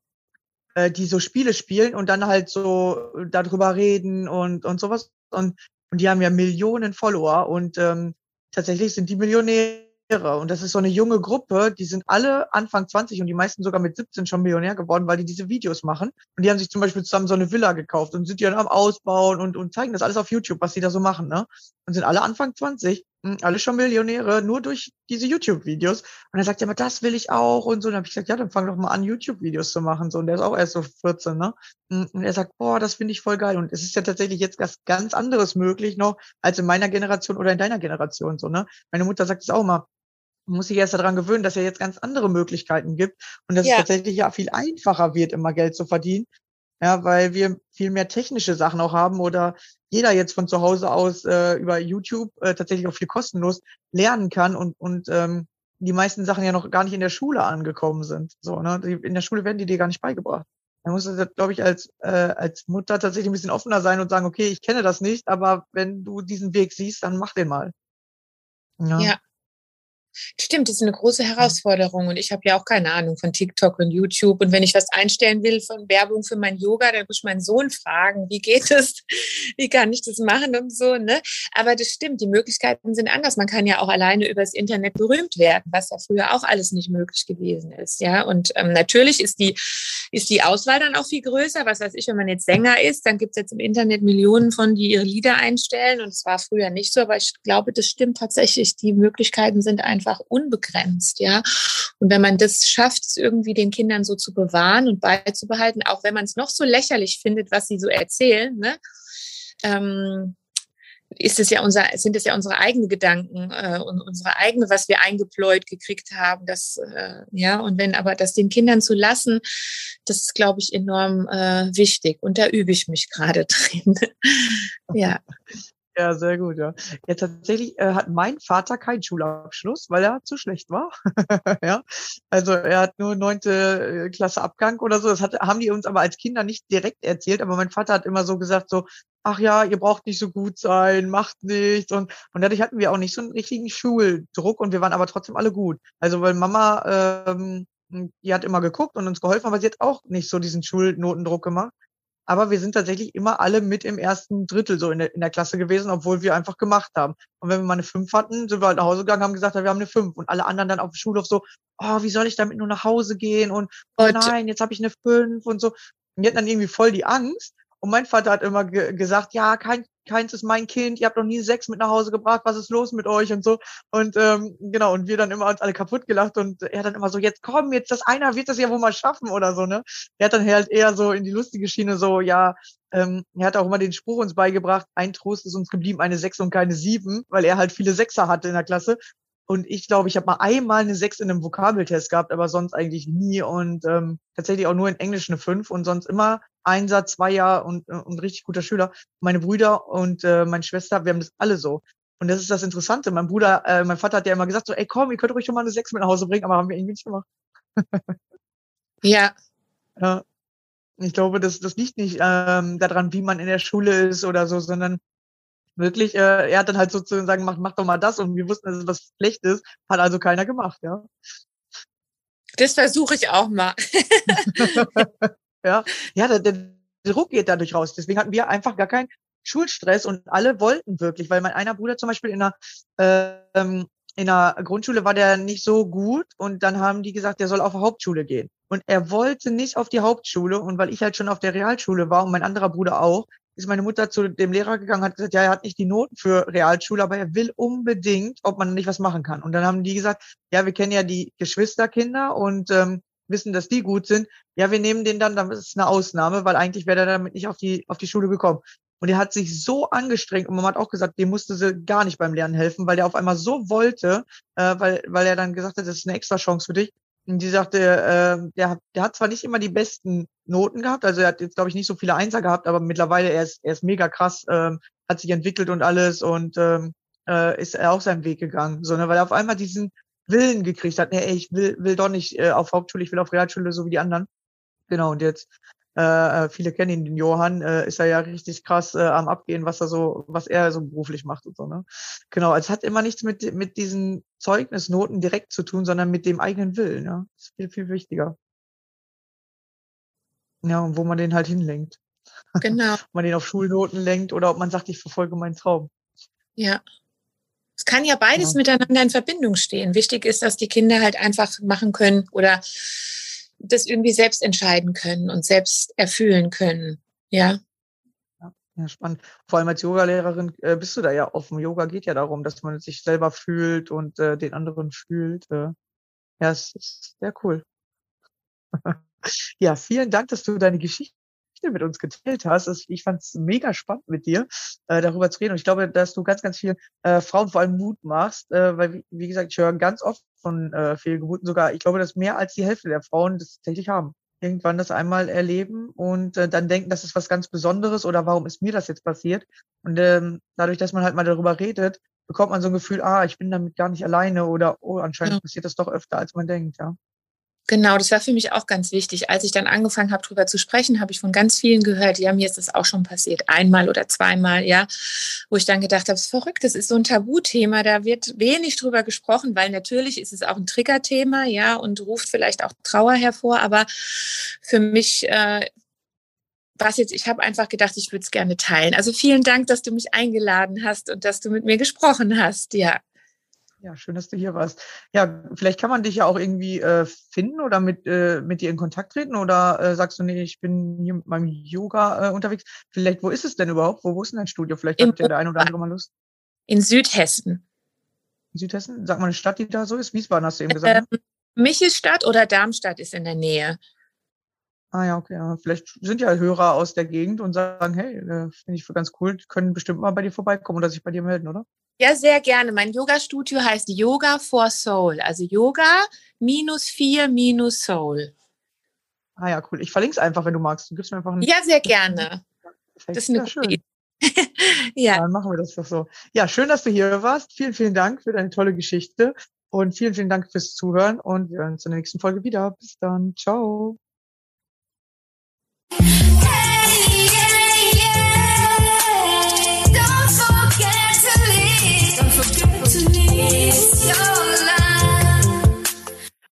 äh, die so Spiele spielen und dann halt so darüber reden und, und sowas. Und, und die haben ja Millionen Follower und ähm, tatsächlich sind die Millionäre und das ist so eine junge Gruppe, die sind alle Anfang 20 und die meisten sogar mit 17 schon Millionär geworden, weil die diese Videos machen. Und die haben sich zum Beispiel zusammen so eine Villa gekauft und sind die dann am Ausbauen und, und zeigen das alles auf YouTube, was die da so machen, ne? Und sind alle Anfang 20, mh, hm, alle schon Millionäre, nur durch diese YouTube-Videos. Und er sagt ja, aber das will ich auch und so. Und dann habe ich gesagt, ja, dann fang doch mal an, YouTube-Videos zu machen. So, und der ist auch erst so 14, ne? Hm, und er sagt, boah, das finde ich voll geil. Und es ist ja tatsächlich jetzt was ganz anderes möglich noch als in meiner Generation oder in deiner Generation, so, ne? Meine Mutter sagt es auch mal muss sich erst daran gewöhnen, dass es ja jetzt ganz andere Möglichkeiten gibt und dass ja. es tatsächlich ja viel einfacher wird, immer Geld zu verdienen. Ja, weil wir viel mehr technische Sachen auch haben oder jeder jetzt von zu Hause aus äh, über YouTube äh, tatsächlich auch viel kostenlos lernen kann und, und ähm, die meisten Sachen ja noch gar nicht in der Schule angekommen sind. So, ne? In der Schule werden die dir gar nicht beigebracht. Da muss du, glaube ich, als, äh, als Mutter tatsächlich ein bisschen offener sein und sagen, okay, ich kenne das nicht, aber wenn du diesen Weg siehst, dann mach den mal. Ja. ja. Stimmt, das ist eine große Herausforderung und ich habe ja auch keine Ahnung von TikTok und YouTube und wenn ich was einstellen will von Werbung für mein Yoga, dann muss ich meinen Sohn fragen, wie geht es, wie kann ich das machen und so, ne? Aber das stimmt, die Möglichkeiten sind anders. Man kann ja auch alleine übers Internet berühmt werden, was ja früher auch alles nicht möglich gewesen ist, ja? Und ähm, natürlich ist die ist die Auswahl dann auch viel größer. Was weiß ich, wenn man jetzt Sänger ist, dann gibt es jetzt im Internet Millionen von, die ihre Lieder einstellen und es war früher nicht so, aber ich glaube, das stimmt tatsächlich. Die Möglichkeiten sind einfach einfach unbegrenzt, ja. Und wenn man das schafft, irgendwie den Kindern so zu bewahren und beizubehalten, auch wenn man es noch so lächerlich findet, was sie so erzählen, ne, ähm, ist es ja unser, sind es ja unsere eigenen Gedanken äh, und unsere eigene, was wir eingepläut gekriegt haben. Das, äh, ja, und wenn aber das den Kindern zu lassen, das ist, glaube ich, enorm äh, wichtig. Und da übe ich mich gerade drin. ja. Ja, sehr gut, ja. Ja, tatsächlich äh, hat mein Vater keinen Schulabschluss, weil er zu schlecht war. ja. Also er hat nur neunte äh, Klasse Abgang oder so. Das hat, haben die uns aber als Kinder nicht direkt erzählt, aber mein Vater hat immer so gesagt, so, ach ja, ihr braucht nicht so gut sein, macht nichts. Und, und dadurch hatten wir auch nicht so einen richtigen Schuldruck und wir waren aber trotzdem alle gut. Also weil Mama, ähm, die hat immer geguckt und uns geholfen, aber sie hat auch nicht so diesen Schulnotendruck gemacht. Aber wir sind tatsächlich immer alle mit im ersten Drittel so in der, in der Klasse gewesen, obwohl wir einfach gemacht haben. Und wenn wir mal eine Fünf hatten, sind wir halt nach Hause gegangen, haben gesagt, wir haben eine Fünf. Und alle anderen dann auf dem Schulhof so, oh, wie soll ich damit nur nach Hause gehen? Und oh nein, jetzt habe ich eine Fünf und so. Und die hatten dann irgendwie voll die Angst. Und mein Vater hat immer ge gesagt, ja, kein, keins ist mein Kind, ihr habt noch nie sechs mit nach Hause gebracht, was ist los mit euch und so. Und ähm, genau, und wir dann immer uns alle kaputt gelacht und er dann immer so, jetzt komm, jetzt das einer wird das ja wohl mal schaffen oder so, ne? Er hat dann halt eher so in die lustige Schiene so, ja, ähm, er hat auch immer den Spruch uns beigebracht, ein Trost ist uns geblieben, eine Sechs und keine Sieben, weil er halt viele Sechser hatte in der Klasse. Und ich glaube, ich habe mal einmal eine Sechs in einem Vokabeltest gehabt, aber sonst eigentlich nie. Und ähm, tatsächlich auch nur in Englisch eine Fünf und sonst immer Einser, Zweier und, und richtig guter Schüler. Meine Brüder und äh, meine Schwester, wir haben das alle so. Und das ist das Interessante. Mein Bruder, äh, mein Vater hat ja immer gesagt, so, ey komm, ihr könnt ruhig schon mal eine Sechs mit nach Hause bringen, aber haben wir irgendwie nicht gemacht. ja. Ja. Ich glaube, das, das liegt nicht ähm, daran, wie man in der Schule ist oder so, sondern wirklich, äh, er hat dann halt sozusagen gemacht, mach doch mal das und wir wussten, dass es was schlecht ist, hat also keiner gemacht, ja. Das versuche ich auch mal. Ja, ja der, der Druck geht dadurch raus. Deswegen hatten wir einfach gar keinen Schulstress und alle wollten wirklich, weil mein einer Bruder zum Beispiel in einer, ähm, in einer Grundschule war der nicht so gut und dann haben die gesagt, der soll auf die Hauptschule gehen. Und er wollte nicht auf die Hauptschule und weil ich halt schon auf der Realschule war und mein anderer Bruder auch, ist meine Mutter zu dem Lehrer gegangen hat gesagt, ja, er hat nicht die Noten für Realschule, aber er will unbedingt, ob man nicht was machen kann. Und dann haben die gesagt, ja, wir kennen ja die Geschwisterkinder und ähm, wissen, dass die gut sind, ja, wir nehmen den dann, dann ist eine Ausnahme, weil eigentlich wäre er damit nicht auf die, auf die Schule gekommen. Und er hat sich so angestrengt und man hat auch gesagt, dem musste sie gar nicht beim Lernen helfen, weil der auf einmal so wollte, äh, weil, weil er dann gesagt hat, das ist eine extra Chance für dich. Und die sagte, äh, der, hat, der hat zwar nicht immer die besten Noten gehabt, also er hat jetzt, glaube ich, nicht so viele Einser gehabt, aber mittlerweile, er ist, er ist mega krass, ähm, hat sich entwickelt und alles und ähm, äh, ist er auch seinen Weg gegangen, sondern weil er auf einmal diesen Willen gekriegt hat, nee, ey, ich will, will doch nicht äh, auf Hauptschule, ich will auf Realschule, so wie die anderen. Genau, und jetzt, äh, äh, viele kennen ihn, den Johann, äh, ist er ja richtig krass äh, am Abgehen, was er so, was er so beruflich macht und so, ne? Genau, also es hat immer nichts mit, mit diesen Zeugnisnoten direkt zu tun, sondern mit dem eigenen Willen, ja. Das ist viel, viel wichtiger. Ja, und wo man den halt hinlenkt. Genau. ob man den auf Schulnoten lenkt oder ob man sagt, ich verfolge meinen Traum. Ja, es kann ja beides ja. miteinander in Verbindung stehen. Wichtig ist, dass die Kinder halt einfach machen können oder das irgendwie selbst entscheiden können und selbst erfüllen können. Ja. Ja, spannend. Vor allem als Yogalehrerin äh, bist du da ja offen. Yoga geht ja darum, dass man sich selber fühlt und äh, den anderen fühlt. Äh. Ja, es ist sehr cool. ja, vielen Dank, dass du deine Geschichte Geschichte mit uns geteilt hast. Ich fand es mega spannend mit dir, äh, darüber zu reden. Und ich glaube, dass du ganz, ganz viel äh, Frauen vor allem Mut machst, äh, weil, wie, wie gesagt, ich höre ganz oft von äh, Fehlgeburten sogar. Ich glaube, dass mehr als die Hälfte der Frauen das tatsächlich haben. Irgendwann das einmal erleben und äh, dann denken, das ist was ganz Besonderes oder warum ist mir das jetzt passiert? Und ähm, dadurch, dass man halt mal darüber redet, bekommt man so ein Gefühl, ah, ich bin damit gar nicht alleine oder oh, anscheinend ja. passiert das doch öfter, als man denkt, ja. Genau, das war für mich auch ganz wichtig. Als ich dann angefangen habe, darüber zu sprechen, habe ich von ganz vielen gehört, ja, mir ist das auch schon passiert, einmal oder zweimal, ja, wo ich dann gedacht habe, es ist verrückt, das ist so ein Tabuthema, da wird wenig drüber gesprochen, weil natürlich ist es auch ein Triggerthema, ja, und ruft vielleicht auch Trauer hervor, aber für mich äh, was jetzt, ich habe einfach gedacht, ich würde es gerne teilen. Also vielen Dank, dass du mich eingeladen hast und dass du mit mir gesprochen hast, ja. Ja, schön, dass du hier warst. Ja, vielleicht kann man dich ja auch irgendwie äh, finden oder mit, äh, mit dir in Kontakt treten oder äh, sagst du, nee, ich bin hier mit meinem Yoga äh, unterwegs. Vielleicht, wo ist es denn überhaupt? Wo, wo ist denn dein Studio? Vielleicht hat ja der ein oder andere mal Lust. In Südhessen. In Südhessen? Sag mal eine Stadt, die da so ist. Wiesbaden hast du eben gesagt. Ne? Ähm, Michelstadt oder Darmstadt ist in der Nähe. Ah ja, okay. Ja. Vielleicht sind ja Hörer aus der Gegend und sagen, hey, äh, finde ich für ganz cool, können bestimmt mal bei dir vorbeikommen oder sich bei dir melden, oder? Ja, sehr gerne. Mein Yoga-Studio heißt Yoga for Soul. Also Yoga minus vier minus Soul. Ah ja, cool. Ich verlinke es einfach, wenn du magst. Du gibst mir einfach einen Ja, sehr gerne. Das ist eine ja, schön. ja. Dann machen wir das doch so. Ja, schön, dass du hier warst. Vielen, vielen Dank für deine tolle Geschichte. Und vielen, vielen Dank fürs Zuhören. Und wir hören uns in der nächsten Folge wieder. Bis dann. Ciao.